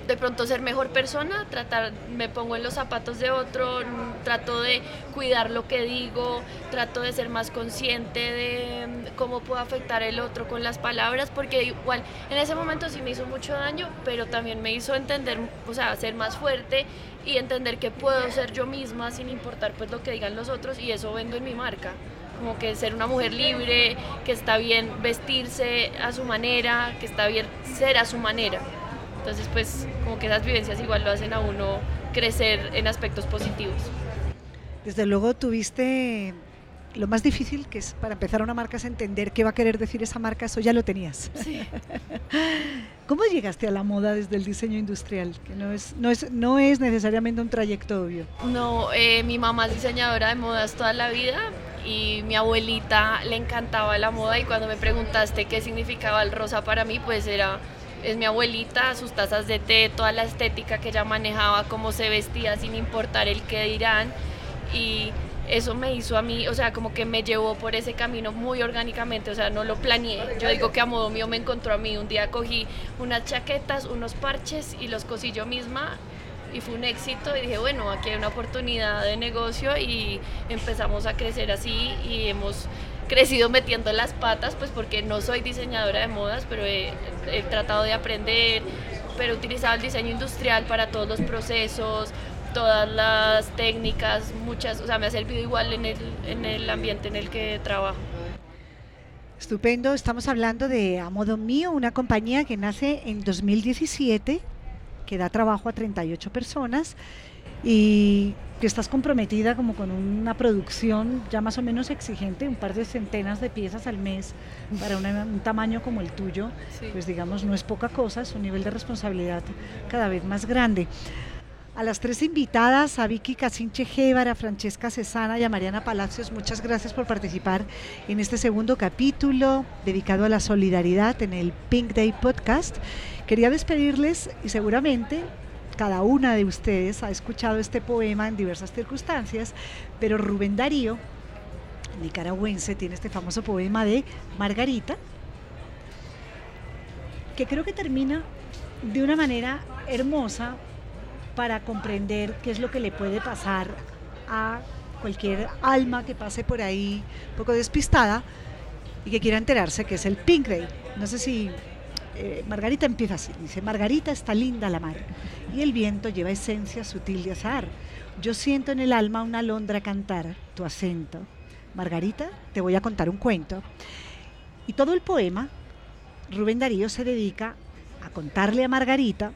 de pronto ser mejor persona, tratar, me pongo en los zapatos de otro, trato de cuidar lo que digo, trato de ser más consciente de mm, cómo puedo afectar el otro con las palabras, porque igual en ese momento sí me hizo mucho daño, pero también me hizo entender, o sea, ser más fuerte y entender que puedo ser yo misma sin importar pues lo que digan los otros y eso vendo en mi marca como que ser una mujer libre, que está bien vestirse a su manera, que está bien ser a su manera. Entonces, pues como que esas vivencias igual lo hacen a uno crecer en aspectos positivos. Desde luego tuviste lo más difícil que es para empezar una marca es entender qué va a querer decir esa marca, eso ya lo tenías. Sí. ¿Cómo llegaste a la moda desde el diseño industrial? Que no es, no es, no es necesariamente un trayecto obvio. No, eh, mi mamá es diseñadora de modas toda la vida y mi abuelita le encantaba la moda y cuando me preguntaste qué significaba el rosa para mí, pues era es mi abuelita, sus tazas de té, toda la estética que ella manejaba, cómo se vestía sin importar el qué dirán. Y eso me hizo a mí, o sea, como que me llevó por ese camino muy orgánicamente, o sea, no lo planeé. Yo digo que a modo mío me encontró a mí. Un día cogí unas chaquetas, unos parches y los cosí yo misma y fue un éxito y dije, bueno, aquí hay una oportunidad de negocio y empezamos a crecer así y hemos crecido metiendo las patas, pues porque no soy diseñadora de modas, pero he, tratado de aprender, pero he utilizado el diseño industrial para todos los procesos, todas las técnicas, muchas, o sea, me ha servido igual en el, en el ambiente en el que trabajo. Estupendo, estamos hablando de A Modo Mío, una compañía que nace en 2017, que da trabajo a 38 personas y que estás comprometida como con una producción ya más o menos exigente, un par de centenas de piezas al mes para un tamaño como el tuyo, pues digamos no es poca cosa, es un nivel de responsabilidad cada vez más grande. A las tres invitadas, a Vicky Casinche Gévara, a Francesca Cesana y a Mariana Palacios, muchas gracias por participar en este segundo capítulo dedicado a la solidaridad en el Pink Day Podcast. Quería despedirles y seguramente cada una de ustedes ha escuchado este poema en diversas circunstancias, pero Rubén Darío, nicaragüense, tiene este famoso poema de Margarita, que creo que termina de una manera hermosa para comprender qué es lo que le puede pasar a cualquier alma que pase por ahí un poco despistada y que quiera enterarse que es el Pink Day. No sé si eh, Margarita empieza así, dice, Margarita está linda la mar y el viento lleva esencia sutil de azar. Yo siento en el alma una alondra cantar tu acento. Margarita, te voy a contar un cuento. Y todo el poema, Rubén Darío se dedica a contarle a Margarita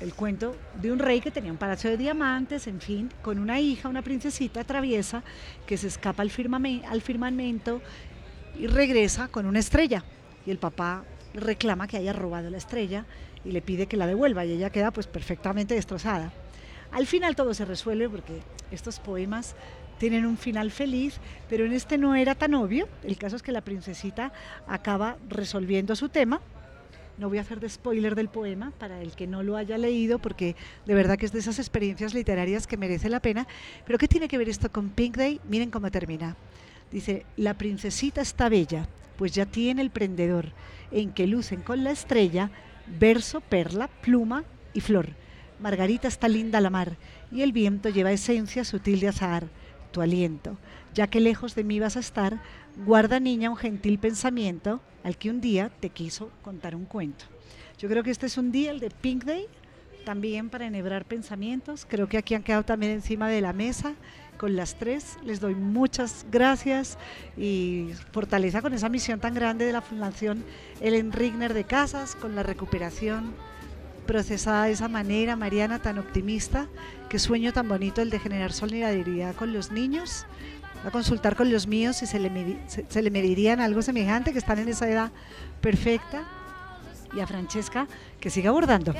el cuento de un rey que tenía un palacio de diamantes, en fin, con una hija, una princesita traviesa, que se escapa al, al firmamento y regresa con una estrella. Y el papá reclama que haya robado la estrella y le pide que la devuelva y ella queda pues perfectamente destrozada. Al final todo se resuelve porque estos poemas tienen un final feliz, pero en este no era tan obvio. El caso es que la princesita acaba resolviendo su tema no voy a hacer de spoiler del poema para el que no lo haya leído, porque de verdad que es de esas experiencias literarias que merece la pena. Pero ¿qué tiene que ver esto con Pink Day? Miren cómo termina. Dice, la princesita está bella, pues ya tiene el prendedor, en que lucen con la estrella verso, perla, pluma y flor. Margarita está linda la mar, y el viento lleva esencia sutil de azahar, tu aliento. Ya que lejos de mí vas a estar, guarda niña un gentil pensamiento, al que un día te quiso contar un cuento. Yo creo que este es un día, el de Pink Day, también para enhebrar pensamientos. Creo que aquí han quedado también encima de la mesa con las tres. Les doy muchas gracias y fortaleza con esa misión tan grande de la Fundación Ellen Rigner de Casas, con la recuperación procesada de esa manera, Mariana, tan optimista, qué sueño tan bonito el de generar solidaridad con los niños a consultar con los míos si se le, se, le medirían algo semejante, que están en esa edad perfecta. Y a Francesca, que siga abordando.